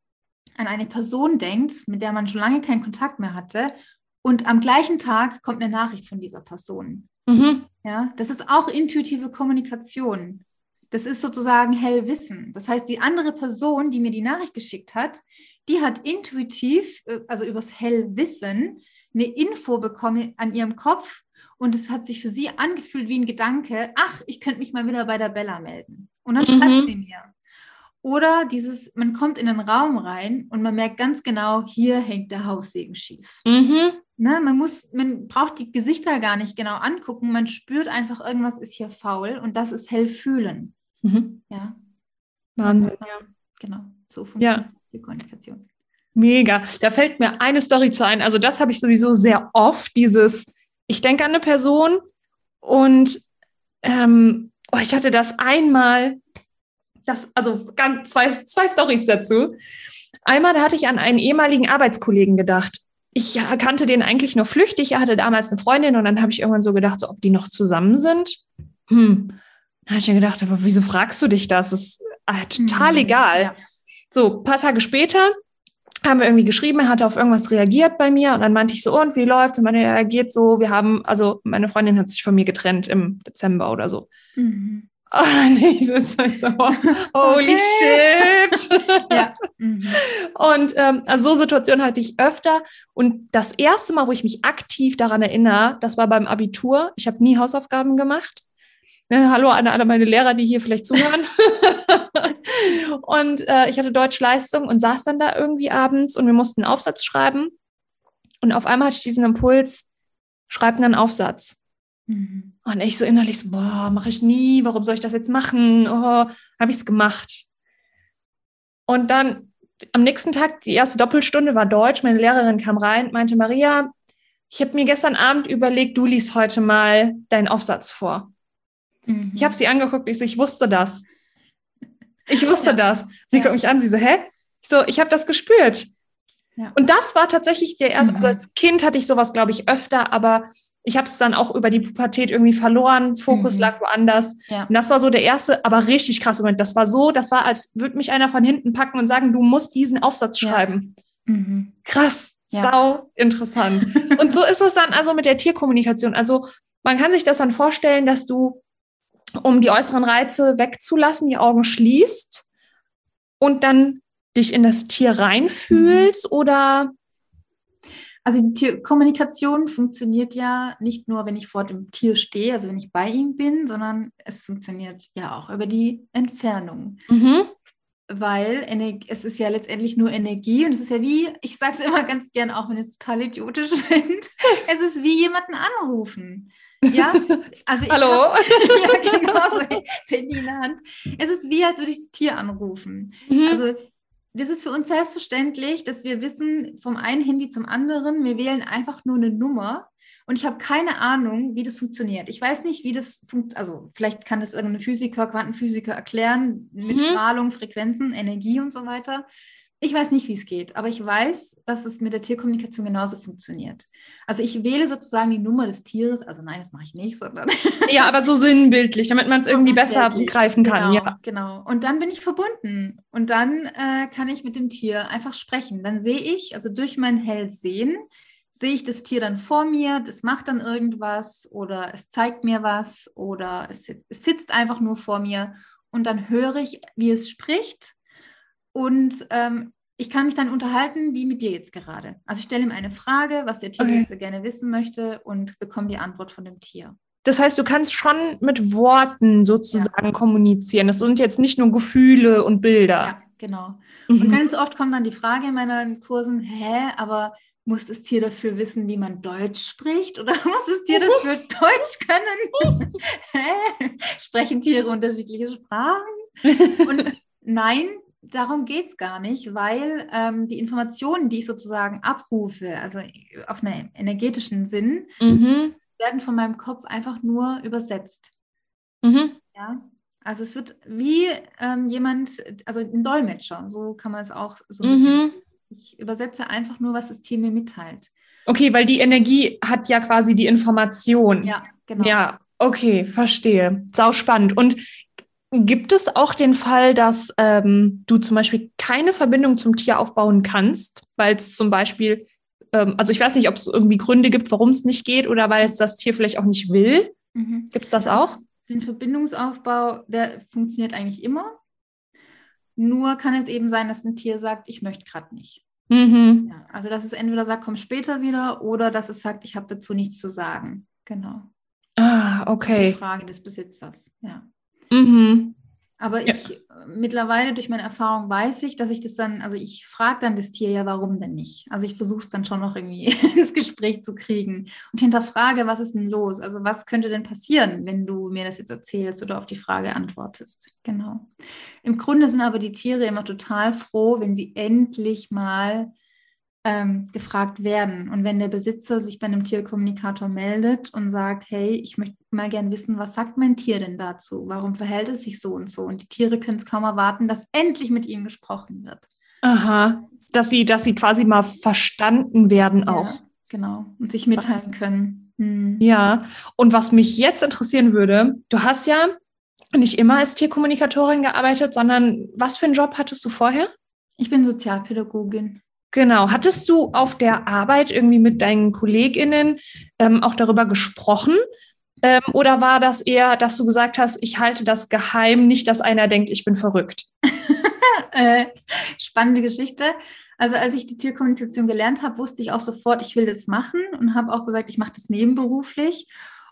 an eine Person denkt, mit der man schon lange keinen Kontakt mehr hatte und am gleichen Tag kommt eine Nachricht von dieser Person. Mhm. Ja, das ist auch intuitive Kommunikation. Das ist sozusagen Hellwissen. Das heißt, die andere Person, die mir die Nachricht geschickt hat, die hat intuitiv, äh, also übers Hellwissen, eine Info bekommen an ihrem Kopf und es hat sich für sie angefühlt wie ein Gedanke, ach, ich könnte mich mal wieder bei der Bella melden. Und dann mhm. schreibt sie mir. Oder dieses, man kommt in den Raum rein und man merkt ganz genau, hier hängt der Haussegen schief. Mhm. Ne, man muss, man braucht die Gesichter gar nicht genau angucken. Man spürt einfach, irgendwas ist hier faul und das ist hell fühlen. Mhm. Ja. Wahnsinn, ja. Genau, so funktioniert ja. die Kommunikation. Mega. Da fällt mir eine Story zu ein. Also, das habe ich sowieso sehr oft, dieses, ich denke an eine Person und ähm, oh, ich hatte das einmal, das, also ganz, zwei, zwei Stories dazu. Einmal, da hatte ich an einen ehemaligen Arbeitskollegen gedacht ich kannte den eigentlich nur flüchtig. Er hatte damals eine Freundin und dann habe ich irgendwann so gedacht, so, ob die noch zusammen sind. Hm. Dann habe ich mir gedacht, aber wieso fragst du dich das? Das ist äh, total mhm. egal. Ja. So, ein paar Tage später haben wir irgendwie geschrieben, er hatte auf irgendwas reagiert bei mir und dann meinte ich so, und wie läuft's? Und meine, er geht so, wir haben, also meine Freundin hat sich von mir getrennt im Dezember oder so. Mhm. Oh, nee, so, so, holy shit. ja. Mhm. Und ähm, also so Situationen hatte ich öfter. Und das erste Mal, wo ich mich aktiv daran erinnere, das war beim Abitur. Ich habe nie Hausaufgaben gemacht. Ne, hallo an alle meine Lehrer, die hier vielleicht zuhören. und äh, ich hatte Deutschleistung und saß dann da irgendwie abends und wir mussten einen Aufsatz schreiben. Und auf einmal hatte ich diesen Impuls, schreib einen Aufsatz. Mhm. Und ich so innerlich so, boah, mache ich nie, warum soll ich das jetzt machen? Oh, habe ich es gemacht. Und dann am nächsten Tag, die erste Doppelstunde war Deutsch, meine Lehrerin kam rein, meinte, Maria, ich habe mir gestern Abend überlegt, du liest heute mal deinen Aufsatz vor. Mhm. Ich habe sie angeguckt, ich so, ich wusste das. Ich wusste ja. das. Sie ja. guckt mich an, sie so, hä? Ich so, ich habe das gespürt. Ja. Und das war tatsächlich der erste, mhm. also als Kind hatte ich sowas, glaube ich, öfter, aber ich habe es dann auch über die Pubertät irgendwie verloren, Fokus mhm. lag woanders. Ja. Und das war so der erste, aber richtig krasse Moment. Das war so, das war, als würde mich einer von hinten packen und sagen, du musst diesen Aufsatz schreiben. Ja. Mhm. Krass, ja. sau interessant. und so ist es dann also mit der Tierkommunikation. Also man kann sich das dann vorstellen, dass du, um die äußeren Reize wegzulassen, die Augen schließt und dann dich in das Tier reinfühlst mhm. oder also die Tierkommunikation funktioniert ja nicht nur, wenn ich vor dem Tier stehe, also wenn ich bei ihm bin, sondern es funktioniert ja auch über die Entfernung. Mhm. Weil es ist ja letztendlich nur Energie und es ist ja wie, ich sage es immer ganz gern, auch wenn es total idiotisch finde, es ist wie jemanden anrufen. Ja, also ich Hallo? Hab, ja, genau, so Handy in der Hand. Es ist wie, als würde ich das Tier anrufen. Mhm. Also das ist für uns selbstverständlich, dass wir wissen, vom einen Handy zum anderen, wir wählen einfach nur eine Nummer und ich habe keine Ahnung, wie das funktioniert. Ich weiß nicht, wie das funktioniert. Also vielleicht kann das irgendein Physiker, Quantenphysiker erklären mit mhm. Strahlung, Frequenzen, Energie und so weiter. Ich weiß nicht, wie es geht, aber ich weiß, dass es mit der Tierkommunikation genauso funktioniert. Also ich wähle sozusagen die Nummer des Tieres, also nein, das mache ich nicht, sondern. Ja, aber so sinnbildlich, damit man es irgendwie besser greifen kann. Genau, ja. genau. Und dann bin ich verbunden und dann äh, kann ich mit dem Tier einfach sprechen. Dann sehe ich, also durch mein Hellsehen, sehe ich das Tier dann vor mir, das macht dann irgendwas oder es zeigt mir was oder es, es sitzt einfach nur vor mir und dann höre ich, wie es spricht und ähm, ich kann mich dann unterhalten, wie mit dir jetzt gerade. Also ich stelle ihm eine Frage, was der Tier okay. gerne wissen möchte und bekomme die Antwort von dem Tier. Das heißt, du kannst schon mit Worten sozusagen ja. kommunizieren. Das sind jetzt nicht nur Gefühle und Bilder. Ja, genau. Mhm. Und ganz oft kommt dann die Frage in meinen Kursen, hä, aber muss das Tier dafür wissen, wie man Deutsch spricht? Oder muss das Tier dafür Deutsch können? hä? Sprechen Tiere unterschiedliche Sprachen? Und nein, darum geht es gar nicht, weil ähm, die Informationen, die ich sozusagen abrufe, also auf einer energetischen Sinn, mhm. werden von meinem Kopf einfach nur übersetzt. Mhm. Ja. Also es wird wie ähm, jemand, also ein Dolmetscher, so kann man es auch so ein bisschen. Mhm. Ich übersetze einfach nur, was das Tier mir mitteilt. Okay, weil die Energie hat ja quasi die Information. Ja, genau. Ja, okay, verstehe. Sau spannend. Und Gibt es auch den Fall, dass ähm, du zum Beispiel keine Verbindung zum Tier aufbauen kannst, weil es zum Beispiel, ähm, also ich weiß nicht, ob es irgendwie Gründe gibt, warum es nicht geht oder weil es das Tier vielleicht auch nicht will. Mhm. Gibt es das auch? Den Verbindungsaufbau, der funktioniert eigentlich immer. Nur kann es eben sein, dass ein Tier sagt, ich möchte gerade nicht. Mhm. Ja, also dass es entweder sagt, komm später wieder oder dass es sagt, ich habe dazu nichts zu sagen. Genau. Ah, okay. Die Frage des Besitzers, ja. Mhm. Aber ich ja. mittlerweile durch meine Erfahrung weiß ich, dass ich das dann, also ich frage dann das Tier ja, warum denn nicht? Also ich versuche es dann schon noch irgendwie ins Gespräch zu kriegen und hinterfrage, was ist denn los? Also was könnte denn passieren, wenn du mir das jetzt erzählst oder auf die Frage antwortest? Genau. Im Grunde sind aber die Tiere immer total froh, wenn sie endlich mal ähm, gefragt werden. Und wenn der Besitzer sich bei einem Tierkommunikator meldet und sagt, hey, ich möchte mal gern wissen, was sagt mein Tier denn dazu? Warum verhält es sich so und so? Und die Tiere können es kaum erwarten, dass endlich mit ihm gesprochen wird. Aha, dass sie, dass sie quasi mal verstanden werden auch. Ja, genau, und sich mitteilen können. Hm. Ja, und was mich jetzt interessieren würde, du hast ja nicht immer als Tierkommunikatorin gearbeitet, sondern was für einen Job hattest du vorher? Ich bin Sozialpädagogin. Genau. Hattest du auf der Arbeit irgendwie mit deinen KollegInnen ähm, auch darüber gesprochen? Ähm, oder war das eher, dass du gesagt hast, ich halte das geheim, nicht, dass einer denkt, ich bin verrückt? äh, spannende Geschichte. Also als ich die Tierkommunikation gelernt habe, wusste ich auch sofort, ich will das machen und habe auch gesagt, ich mache das nebenberuflich.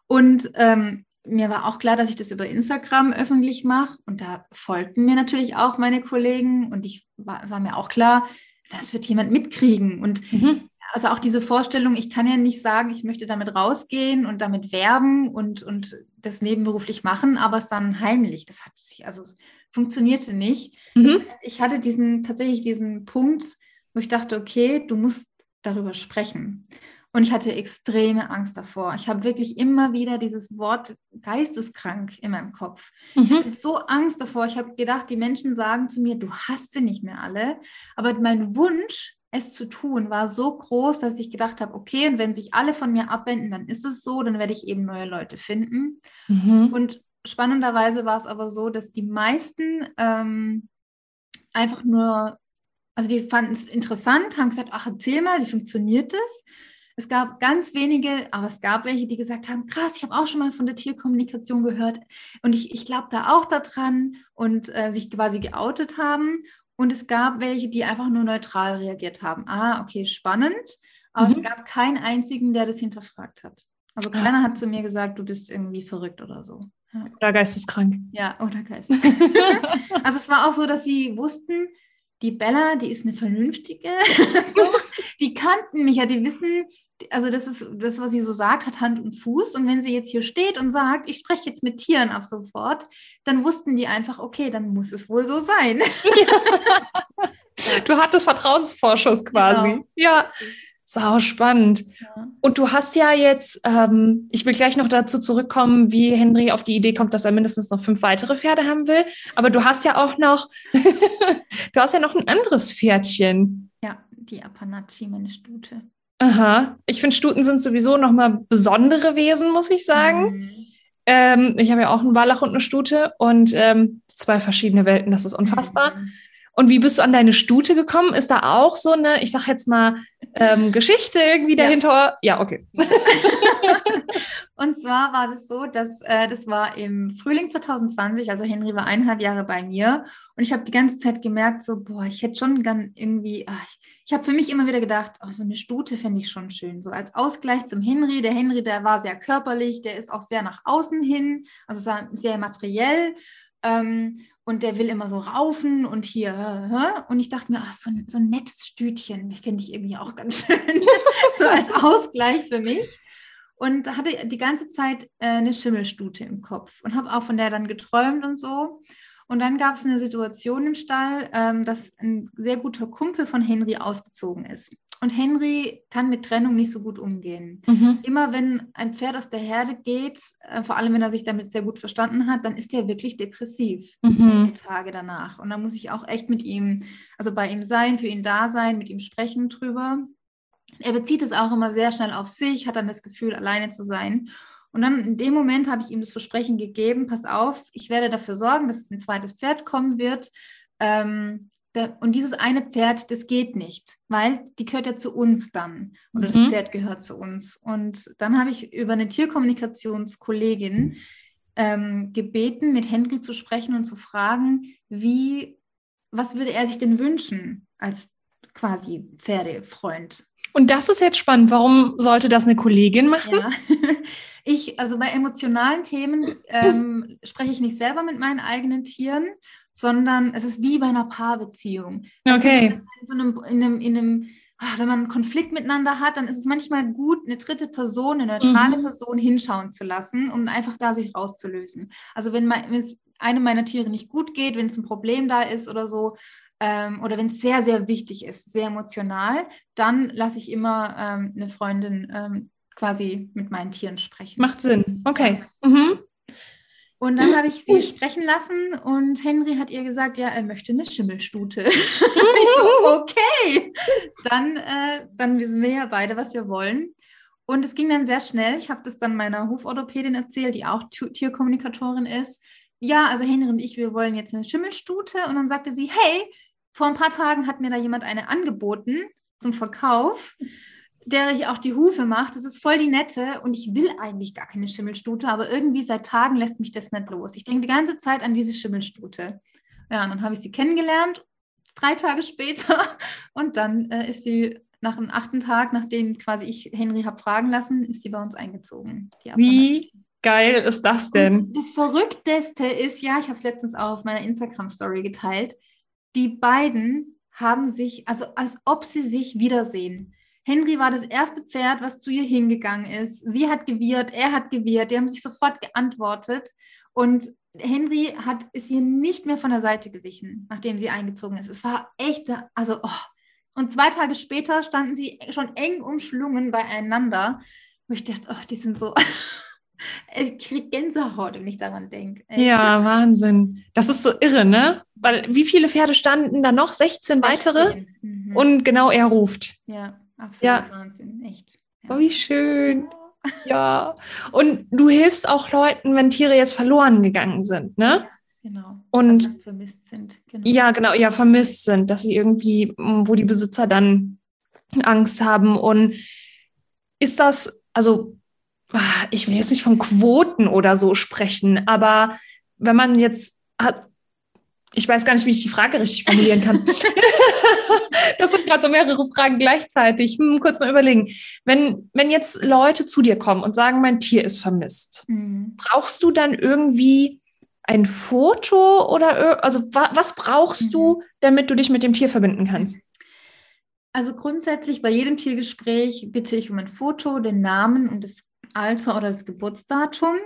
Und ähm, mir war auch klar, dass ich das über Instagram öffentlich mache. Und da folgten mir natürlich auch meine Kollegen. Und ich war, war mir auch klar, das wird jemand mitkriegen. Und mhm. also auch diese Vorstellung, ich kann ja nicht sagen, ich möchte damit rausgehen und damit werben und, und das nebenberuflich machen, aber es dann heimlich. Das hat sich, also funktionierte nicht. Mhm. Das heißt, ich hatte diesen, tatsächlich diesen Punkt, wo ich dachte, okay, du musst darüber sprechen. Und ich hatte extreme Angst davor. Ich habe wirklich immer wieder dieses Wort geisteskrank in meinem Kopf. Mhm. Ich hatte so Angst davor. Ich habe gedacht, die Menschen sagen zu mir, du hast sie nicht mehr alle. Aber mein Wunsch, es zu tun, war so groß, dass ich gedacht habe, okay, und wenn sich alle von mir abwenden, dann ist es so, dann werde ich eben neue Leute finden. Mhm. Und spannenderweise war es aber so, dass die meisten ähm, einfach nur, also die fanden es interessant, haben gesagt, ach, erzähl mal, wie funktioniert das? Es gab ganz wenige, aber es gab welche, die gesagt haben, krass, ich habe auch schon mal von der Tierkommunikation gehört und ich, ich glaube da auch daran und äh, sich quasi geoutet haben. Und es gab welche, die einfach nur neutral reagiert haben. Ah, okay, spannend. Aber mhm. es gab keinen einzigen, der das hinterfragt hat. Also keiner hat zu mir gesagt, du bist irgendwie verrückt oder so. Ja. Oder geisteskrank. Ja, oder geisteskrank. also es war auch so, dass sie wussten, die Bella, die ist eine vernünftige. so, die kannten mich ja, die wissen, also das ist das, was sie so sagt, hat Hand und Fuß. Und wenn sie jetzt hier steht und sagt, ich spreche jetzt mit Tieren ab sofort, dann wussten die einfach, okay, dann muss es wohl so sein. Du hattest Vertrauensvorschuss quasi. Genau. Ja. Sau spannend. Ja. Und du hast ja jetzt, ähm, ich will gleich noch dazu zurückkommen, wie Henry auf die Idee kommt, dass er mindestens noch fünf weitere Pferde haben will. Aber du hast ja auch noch, du hast ja noch ein anderes Pferdchen. Ja, die Apanachi, meine Stute. Aha. Ich finde, Stuten sind sowieso nochmal besondere Wesen, muss ich sagen. Mhm. Ähm, ich habe ja auch einen Wallach und eine Stute und ähm, zwei verschiedene Welten, das ist unfassbar. Mhm. Und wie bist du an deine Stute gekommen? Ist da auch so eine, ich sag jetzt mal, ähm, Geschichte irgendwie dahinter? Ja, ja okay. und zwar war es so, dass äh, das war im Frühling 2020, also Henry war eineinhalb Jahre bei mir und ich habe die ganze Zeit gemerkt, so, boah, ich hätte schon gern irgendwie, ach, ich, ich habe für mich immer wieder gedacht, oh, so eine Stute fände ich schon schön, so als Ausgleich zum Henry. Der Henry, der war sehr körperlich, der ist auch sehr nach außen hin, also sehr materiell. Ähm, und der will immer so raufen und hier. Und ich dachte mir, ach, so ein, so ein nettes Stütchen finde ich irgendwie auch ganz schön. so als Ausgleich für mich. Und hatte die ganze Zeit äh, eine Schimmelstute im Kopf und habe auch von der dann geträumt und so. Und dann gab es eine Situation im Stall, ähm, dass ein sehr guter Kumpel von Henry ausgezogen ist. Und Henry kann mit Trennung nicht so gut umgehen. Mhm. Immer wenn ein Pferd aus der Herde geht, äh, vor allem wenn er sich damit sehr gut verstanden hat, dann ist er wirklich depressiv mhm. Tage danach. Und da muss ich auch echt mit ihm, also bei ihm sein, für ihn da sein, mit ihm sprechen drüber. Er bezieht es auch immer sehr schnell auf sich, hat dann das Gefühl, alleine zu sein. Und dann in dem Moment habe ich ihm das Versprechen gegeben, pass auf, ich werde dafür sorgen, dass ein zweites Pferd kommen wird. Ähm, und dieses eine Pferd, das geht nicht, weil die gehört ja zu uns dann. Oder mhm. das Pferd gehört zu uns. Und dann habe ich über eine Tierkommunikationskollegin ähm, gebeten, mit Henry zu sprechen und zu fragen, wie, was würde er sich denn wünschen als quasi Pferdefreund? Und das ist jetzt spannend. Warum sollte das eine Kollegin machen? Ja. Ich, also bei emotionalen Themen ähm, spreche ich nicht selber mit meinen eigenen Tieren, sondern es ist wie bei einer Paarbeziehung. Okay. in, so einem, in einem, in einem ach, wenn man einen Konflikt miteinander hat, dann ist es manchmal gut, eine dritte Person, eine neutrale mhm. Person hinschauen zu lassen, um einfach da sich rauszulösen. Also wenn, mein, wenn es einem meiner Tiere nicht gut geht, wenn es ein Problem da ist oder so, ähm, oder wenn es sehr, sehr wichtig ist, sehr emotional, dann lasse ich immer ähm, eine Freundin ähm, quasi mit meinen Tieren sprechen. Macht Sinn, okay. Mhm. Und dann habe ich sie sprechen lassen und Henry hat ihr gesagt, ja, er möchte eine Schimmelstute. ich so, okay, dann, äh, dann wissen wir ja beide, was wir wollen. Und es ging dann sehr schnell. Ich habe das dann meiner Hoforthopädin erzählt, die auch Tierkommunikatorin ist. Ja, also Henry und ich, wir wollen jetzt eine Schimmelstute. Und dann sagte sie, hey, vor ein paar Tagen hat mir da jemand eine angeboten zum Verkauf der ich auch die Hufe macht. Das ist voll die nette und ich will eigentlich gar keine Schimmelstute, aber irgendwie seit Tagen lässt mich das nicht los. Ich denke die ganze Zeit an diese Schimmelstute. Ja, und dann habe ich sie kennengelernt, drei Tage später und dann äh, ist sie nach dem achten Tag, nachdem quasi ich Henry habe fragen lassen, ist sie bei uns eingezogen. Wie geil ist das denn? Und das Verrückteste ist, ja, ich habe es letztens auch auf meiner Instagram-Story geteilt, die beiden haben sich, also als ob sie sich wiedersehen. Henry war das erste Pferd, was zu ihr hingegangen ist. Sie hat gewirrt, er hat gewirrt, die haben sich sofort geantwortet. Und Henry hat, ist ihr nicht mehr von der Seite gewichen, nachdem sie eingezogen ist. Es war echt, also, oh. Und zwei Tage später standen sie schon eng umschlungen beieinander. Wo ich dachte, oh, die sind so. ich kriege Gänsehaut, wenn ich daran denke. Ja, Wahnsinn. Das ist so irre, ne? Weil wie viele Pferde standen da noch? 16, 16. weitere? Mhm. Und genau er ruft. Ja. Absolut ja. Wahnsinn, echt. Ja. Oh, wie schön. Ja. Und du hilfst auch Leuten, wenn Tiere jetzt verloren gegangen sind, ne? Genau. Und also vermisst sind. Genau. Ja, genau, ja, vermisst sind, dass sie irgendwie, wo die Besitzer dann Angst haben. Und ist das, also, ich will jetzt nicht von Quoten oder so sprechen, aber wenn man jetzt hat, ich weiß gar nicht, wie ich die Frage richtig formulieren kann. das sind gerade so mehrere Fragen gleichzeitig. Hm, kurz mal überlegen. Wenn, wenn jetzt Leute zu dir kommen und sagen, mein Tier ist vermisst, mhm. brauchst du dann irgendwie ein Foto oder also wa was brauchst mhm. du, damit du dich mit dem Tier verbinden kannst? Also grundsätzlich bei jedem Tiergespräch bitte ich um ein Foto, den Namen und das Alter oder das Geburtsdatum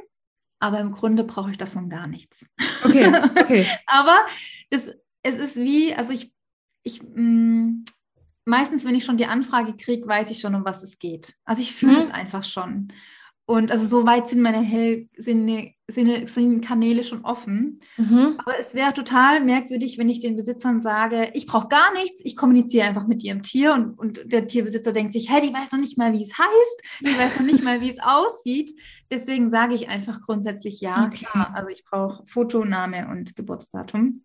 aber im Grunde brauche ich davon gar nichts. Okay, okay. aber das, es ist wie, also ich, ich mh, mm, meistens, wenn ich schon die Anfrage kriege, weiß ich schon, um was es geht. Also ich fühle mhm. es einfach schon. Und also so weit sind meine Hell sind, sind, sind Kanäle schon offen. Mhm. Aber es wäre total merkwürdig, wenn ich den Besitzern sage, ich brauche gar nichts, ich kommuniziere einfach mit ihrem Tier und, und der Tierbesitzer denkt sich, hey, die weiß noch nicht mal, wie es heißt, die weiß noch nicht mal, wie es aussieht. Deswegen sage ich einfach grundsätzlich ja, okay. klar. Also ich brauche Fotoname und Geburtsdatum.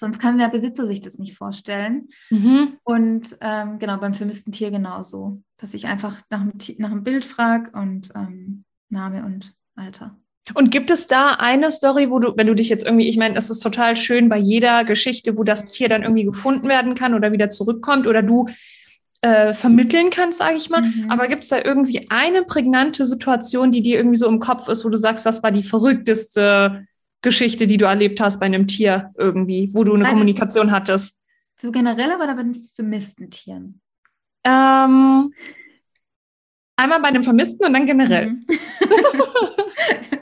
Sonst kann der Besitzer sich das nicht vorstellen. Mhm. Und ähm, genau, beim vermissten Tier genauso, dass ich einfach nach einem, nach einem Bild frage und ähm, Name und Alter. Und gibt es da eine Story, wo du, wenn du dich jetzt irgendwie, ich meine, es ist total schön bei jeder Geschichte, wo das Tier dann irgendwie gefunden werden kann oder wieder zurückkommt oder du äh, vermitteln kannst, sage ich mal. Mhm. Aber gibt es da irgendwie eine prägnante Situation, die dir irgendwie so im Kopf ist, wo du sagst, das war die verrückteste Geschichte, die du erlebt hast bei einem Tier irgendwie, wo du eine bei Kommunikation den, hattest? So generell, aber bei den vermissten Tieren? Ähm, einmal bei den vermissten und dann generell. Mhm.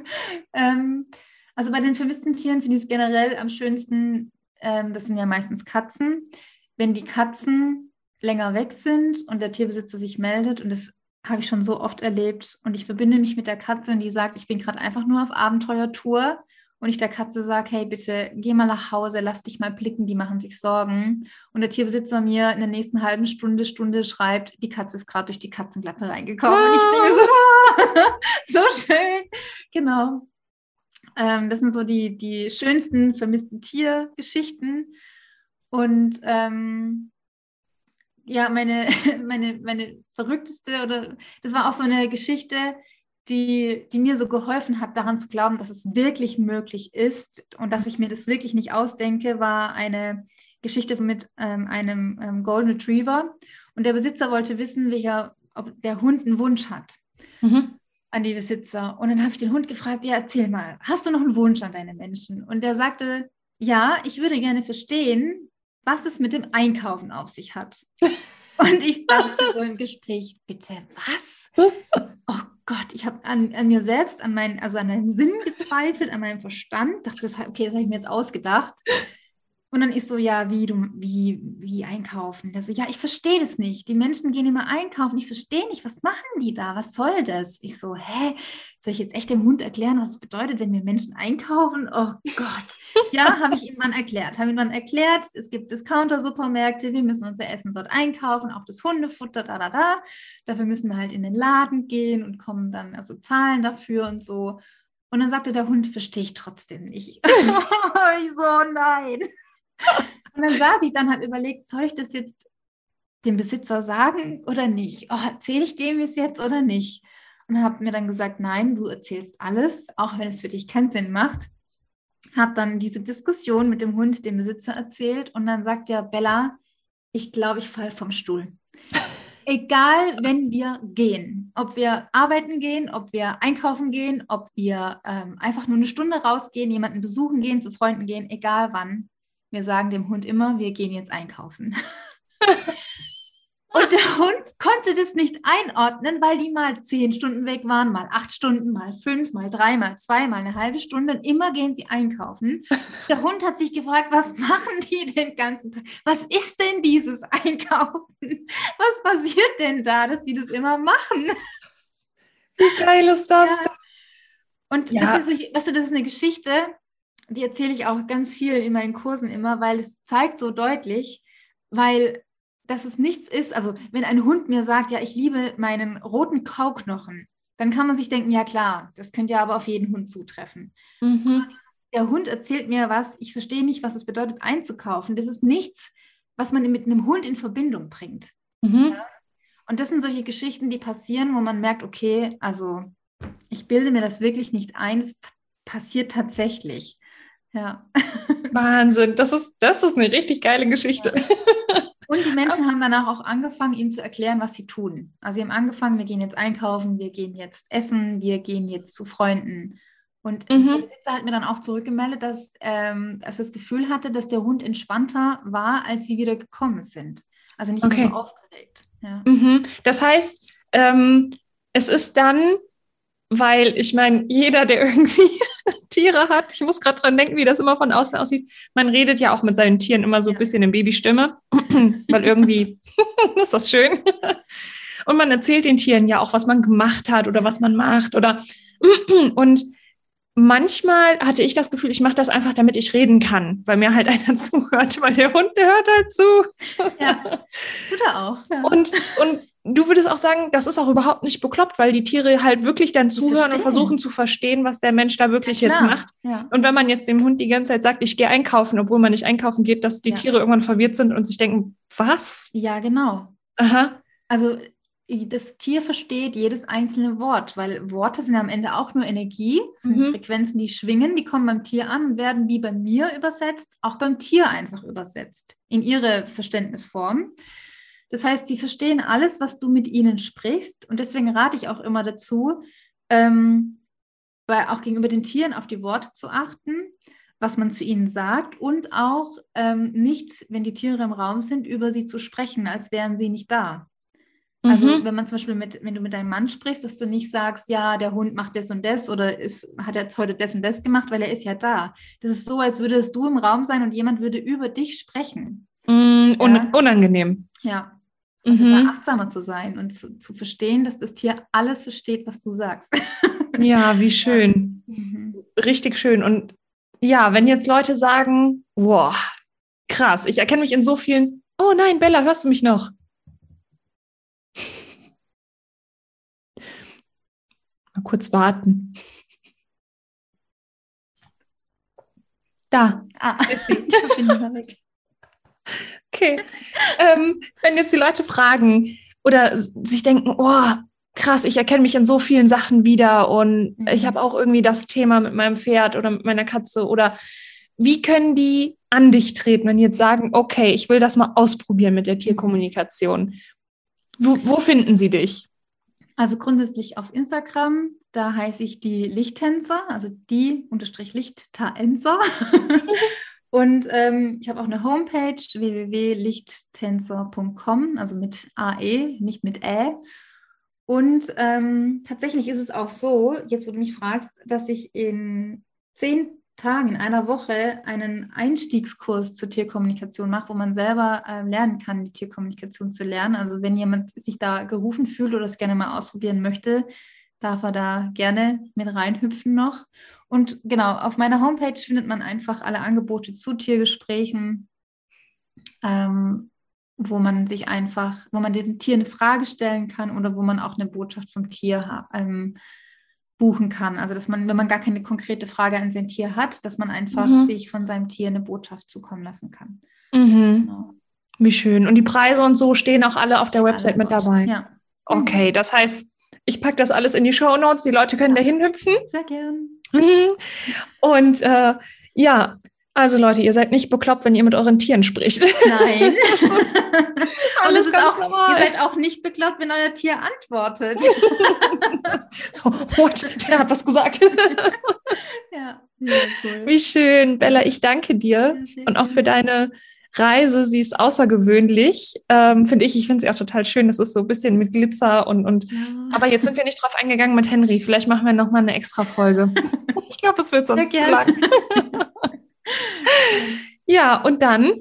ähm, also bei den vermissten Tieren finde ich es generell am schönsten, ähm, das sind ja meistens Katzen, wenn die Katzen länger weg sind und der Tierbesitzer sich meldet und das habe ich schon so oft erlebt und ich verbinde mich mit der Katze und die sagt, ich bin gerade einfach nur auf Abenteuertour und ich der Katze sage, hey, bitte geh mal nach Hause, lass dich mal blicken, die machen sich Sorgen. Und der Tierbesitzer mir in der nächsten halben Stunde, Stunde schreibt, die Katze ist gerade durch die Katzenklappe reingekommen. Ah. Und ich denke so, ah, so schön. Genau. Ähm, das sind so die, die schönsten vermissten Tiergeschichten. Und ähm, ja, meine, meine, meine verrückteste oder das war auch so eine Geschichte, die, die mir so geholfen hat, daran zu glauben, dass es wirklich möglich ist und dass ich mir das wirklich nicht ausdenke, war eine Geschichte mit ähm, einem ähm, Golden Retriever. Und der Besitzer wollte wissen, welcher, ob der Hund einen Wunsch hat mhm. an die Besitzer. Und dann habe ich den Hund gefragt, ja, erzähl mal, hast du noch einen Wunsch an deine Menschen? Und der sagte, ja, ich würde gerne verstehen, was es mit dem Einkaufen auf sich hat. Und ich dachte so im Gespräch, bitte, was? Gott, ich habe an, an, mir selbst, an meinen, also an meinem Sinn gezweifelt, an meinem Verstand. Dachte, das, okay, das habe ich mir jetzt ausgedacht. Und dann ist so, ja, wie du, wie, wie einkaufen? Der ja, ich verstehe das nicht. Die Menschen gehen immer einkaufen. Ich verstehe nicht, was machen die da? Was soll das? Ich so, hä? Soll ich jetzt echt dem Hund erklären, was es bedeutet, wenn wir Menschen einkaufen? Oh Gott. Ja, habe ich ihm dann erklärt. Habe ihm dann erklärt, es gibt Discounter-Supermärkte, wir müssen unser Essen dort einkaufen, auch das Hundefutter, da, da, da. Dafür müssen wir halt in den Laden gehen und kommen dann, also zahlen dafür und so. Und dann sagte der Hund, verstehe ich trotzdem nicht. ich so, nein. Und dann saß ich dann, habe überlegt, soll ich das jetzt dem Besitzer sagen oder nicht? Oh, erzähle ich dem es jetzt oder nicht? Und habe mir dann gesagt, nein, du erzählst alles, auch wenn es für dich keinen Sinn macht. Habe dann diese Diskussion mit dem Hund dem Besitzer erzählt und dann sagt er, Bella, ich glaube, ich falle vom Stuhl. Egal, wenn wir gehen, ob wir arbeiten gehen, ob wir einkaufen gehen, ob wir ähm, einfach nur eine Stunde rausgehen, jemanden besuchen gehen, zu Freunden gehen, egal wann, wir sagen dem Hund immer, wir gehen jetzt einkaufen. Und der Hund konnte das nicht einordnen, weil die mal zehn Stunden weg waren, mal acht Stunden, mal fünf, mal drei, mal zwei, mal eine halbe Stunde. Und immer gehen sie einkaufen. Der Hund hat sich gefragt, was machen die den ganzen Tag? Was ist denn dieses Einkaufen? Was passiert denn da, dass die das immer machen? Wie geil ist das? Ja. Und ja. ist, weißt du, das ist eine Geschichte, die erzähle ich auch ganz viel in meinen Kursen immer, weil es zeigt so deutlich, weil dass es nichts ist. Also wenn ein Hund mir sagt, ja, ich liebe meinen roten Kauknochen, dann kann man sich denken, ja klar, das könnte ja aber auf jeden Hund zutreffen. Mhm. Der Hund erzählt mir was, ich verstehe nicht, was es bedeutet, einzukaufen. Das ist nichts, was man mit einem Hund in Verbindung bringt. Mhm. Ja? Und das sind solche Geschichten, die passieren, wo man merkt, okay, also ich bilde mir das wirklich nicht ein, es passiert tatsächlich. Ja. Wahnsinn, das ist, das ist eine richtig geile Geschichte. Ja. Und die Menschen haben danach auch angefangen, ihm zu erklären, was sie tun. Also sie haben angefangen, wir gehen jetzt einkaufen, wir gehen jetzt essen, wir gehen jetzt zu Freunden. Und mhm. der Besitzer hat mir dann auch zurückgemeldet, dass, ähm, dass er das Gefühl hatte, dass der Hund entspannter war, als sie wieder gekommen sind. Also nicht okay. mehr so aufgeregt. Ja. Mhm. Das heißt, ähm, es ist dann, weil ich meine, jeder, der irgendwie Tiere hat. Ich muss gerade dran denken, wie das immer von außen aussieht. Man redet ja auch mit seinen Tieren immer so ein bisschen in Babystimme, weil irgendwie ist das schön. Und man erzählt den Tieren ja auch, was man gemacht hat oder was man macht oder und manchmal hatte ich das Gefühl, ich mache das einfach, damit ich reden kann, weil mir halt einer zuhört, weil der Hund, der hört halt zu. Ja, tut er auch. Ja. Und, und du würdest auch sagen, das ist auch überhaupt nicht bekloppt, weil die Tiere halt wirklich dann zuhören und versuchen zu verstehen, was der Mensch da wirklich ja, jetzt macht. Ja. Und wenn man jetzt dem Hund die ganze Zeit sagt, ich gehe einkaufen, obwohl man nicht einkaufen geht, dass die ja. Tiere irgendwann verwirrt sind und sich denken, was? Ja, genau. Aha. Also das Tier versteht jedes einzelne Wort, weil Worte sind am Ende auch nur Energie, sind mhm. Frequenzen, die schwingen, die kommen beim Tier an und werden wie bei mir übersetzt, auch beim Tier einfach übersetzt, in ihre Verständnisform. Das heißt, sie verstehen alles, was du mit ihnen sprichst und deswegen rate ich auch immer dazu, ähm, bei, auch gegenüber den Tieren auf die Worte zu achten, was man zu ihnen sagt und auch ähm, nicht, wenn die Tiere im Raum sind, über sie zu sprechen, als wären sie nicht da. Also mhm. wenn man zum Beispiel mit, wenn du mit deinem Mann sprichst, dass du nicht sagst, ja, der Hund macht das und das oder ist, hat jetzt heute das und das gemacht, weil er ist ja da. Das ist so, als würdest du im Raum sein und jemand würde über dich sprechen. Mm, un ja? Unangenehm. Ja. Also mhm. da achtsamer zu sein und zu, zu, verstehen, dass das Tier alles versteht, was du sagst. Ja, wie schön. Ja. Mhm. Richtig schön. Und ja, wenn jetzt Leute sagen, wow, krass, ich erkenne mich in so vielen, oh nein, Bella, hörst du mich noch? Mal kurz warten. Da. Ah, ich bin weg. Okay. ähm, wenn jetzt die Leute fragen oder sich denken, oh, krass, ich erkenne mich in so vielen Sachen wieder und mhm. ich habe auch irgendwie das Thema mit meinem Pferd oder mit meiner Katze oder wie können die an dich treten, wenn die jetzt sagen, okay, ich will das mal ausprobieren mit der Tierkommunikation? Wo, wo finden sie dich? Also grundsätzlich auf Instagram, da heiße ich die Lichttänzer, also die unterstrich Lichttänzer. Und ähm, ich habe auch eine Homepage www.lichttänzer.com, also mit AE, nicht mit Ä. Und ähm, tatsächlich ist es auch so, jetzt wo du mich fragst, dass ich in zehn Tagen, in einer Woche einen Einstiegskurs zur Tierkommunikation mache, wo man selber äh, lernen kann, die Tierkommunikation zu lernen. Also wenn jemand sich da gerufen fühlt oder es gerne mal ausprobieren möchte, darf er da gerne mit reinhüpfen noch. Und genau, auf meiner Homepage findet man einfach alle Angebote zu Tiergesprächen, ähm, wo man sich einfach, wo man dem Tier eine Frage stellen kann oder wo man auch eine Botschaft vom Tier ähm, buchen kann. Also dass man, wenn man gar keine konkrete Frage an sein Tier hat, dass man einfach mhm. sich von seinem Tier eine Botschaft zukommen lassen kann. Mhm. Genau. Wie schön. Und die Preise und so stehen auch alle auf der Website mit dabei. Ja. Okay, das heißt, ich packe das alles in die Show Notes. Die Leute können ja. da hinhüpfen. Sehr gern. Und äh, ja, also Leute, ihr seid nicht bekloppt, wenn ihr mit euren Tieren spricht. Nein. alles ganz auch, normal. Ihr seid auch nicht bekloppt, wenn euer Tier antwortet. so, what? Der hat was gesagt. ja, cool. Wie schön. Bella, ich danke dir ja, und auch für deine Reise. Sie ist außergewöhnlich, ähm, finde ich. Ich finde sie auch total schön. Das ist so ein bisschen mit Glitzer und, und ja. aber jetzt sind wir nicht drauf eingegangen mit Henry. Vielleicht machen wir nochmal eine extra Folge. ich glaube, es wird sonst zu lang. ja, und dann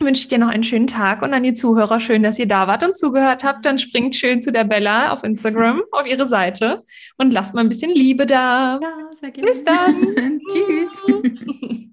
wünsche ich dir noch einen schönen Tag und an die Zuhörer schön, dass ihr da wart und zugehört habt. Dann springt schön zu der Bella auf Instagram, auf ihre Seite und lasst mal ein bisschen Liebe da. Ja. Bis dann. Tschüss.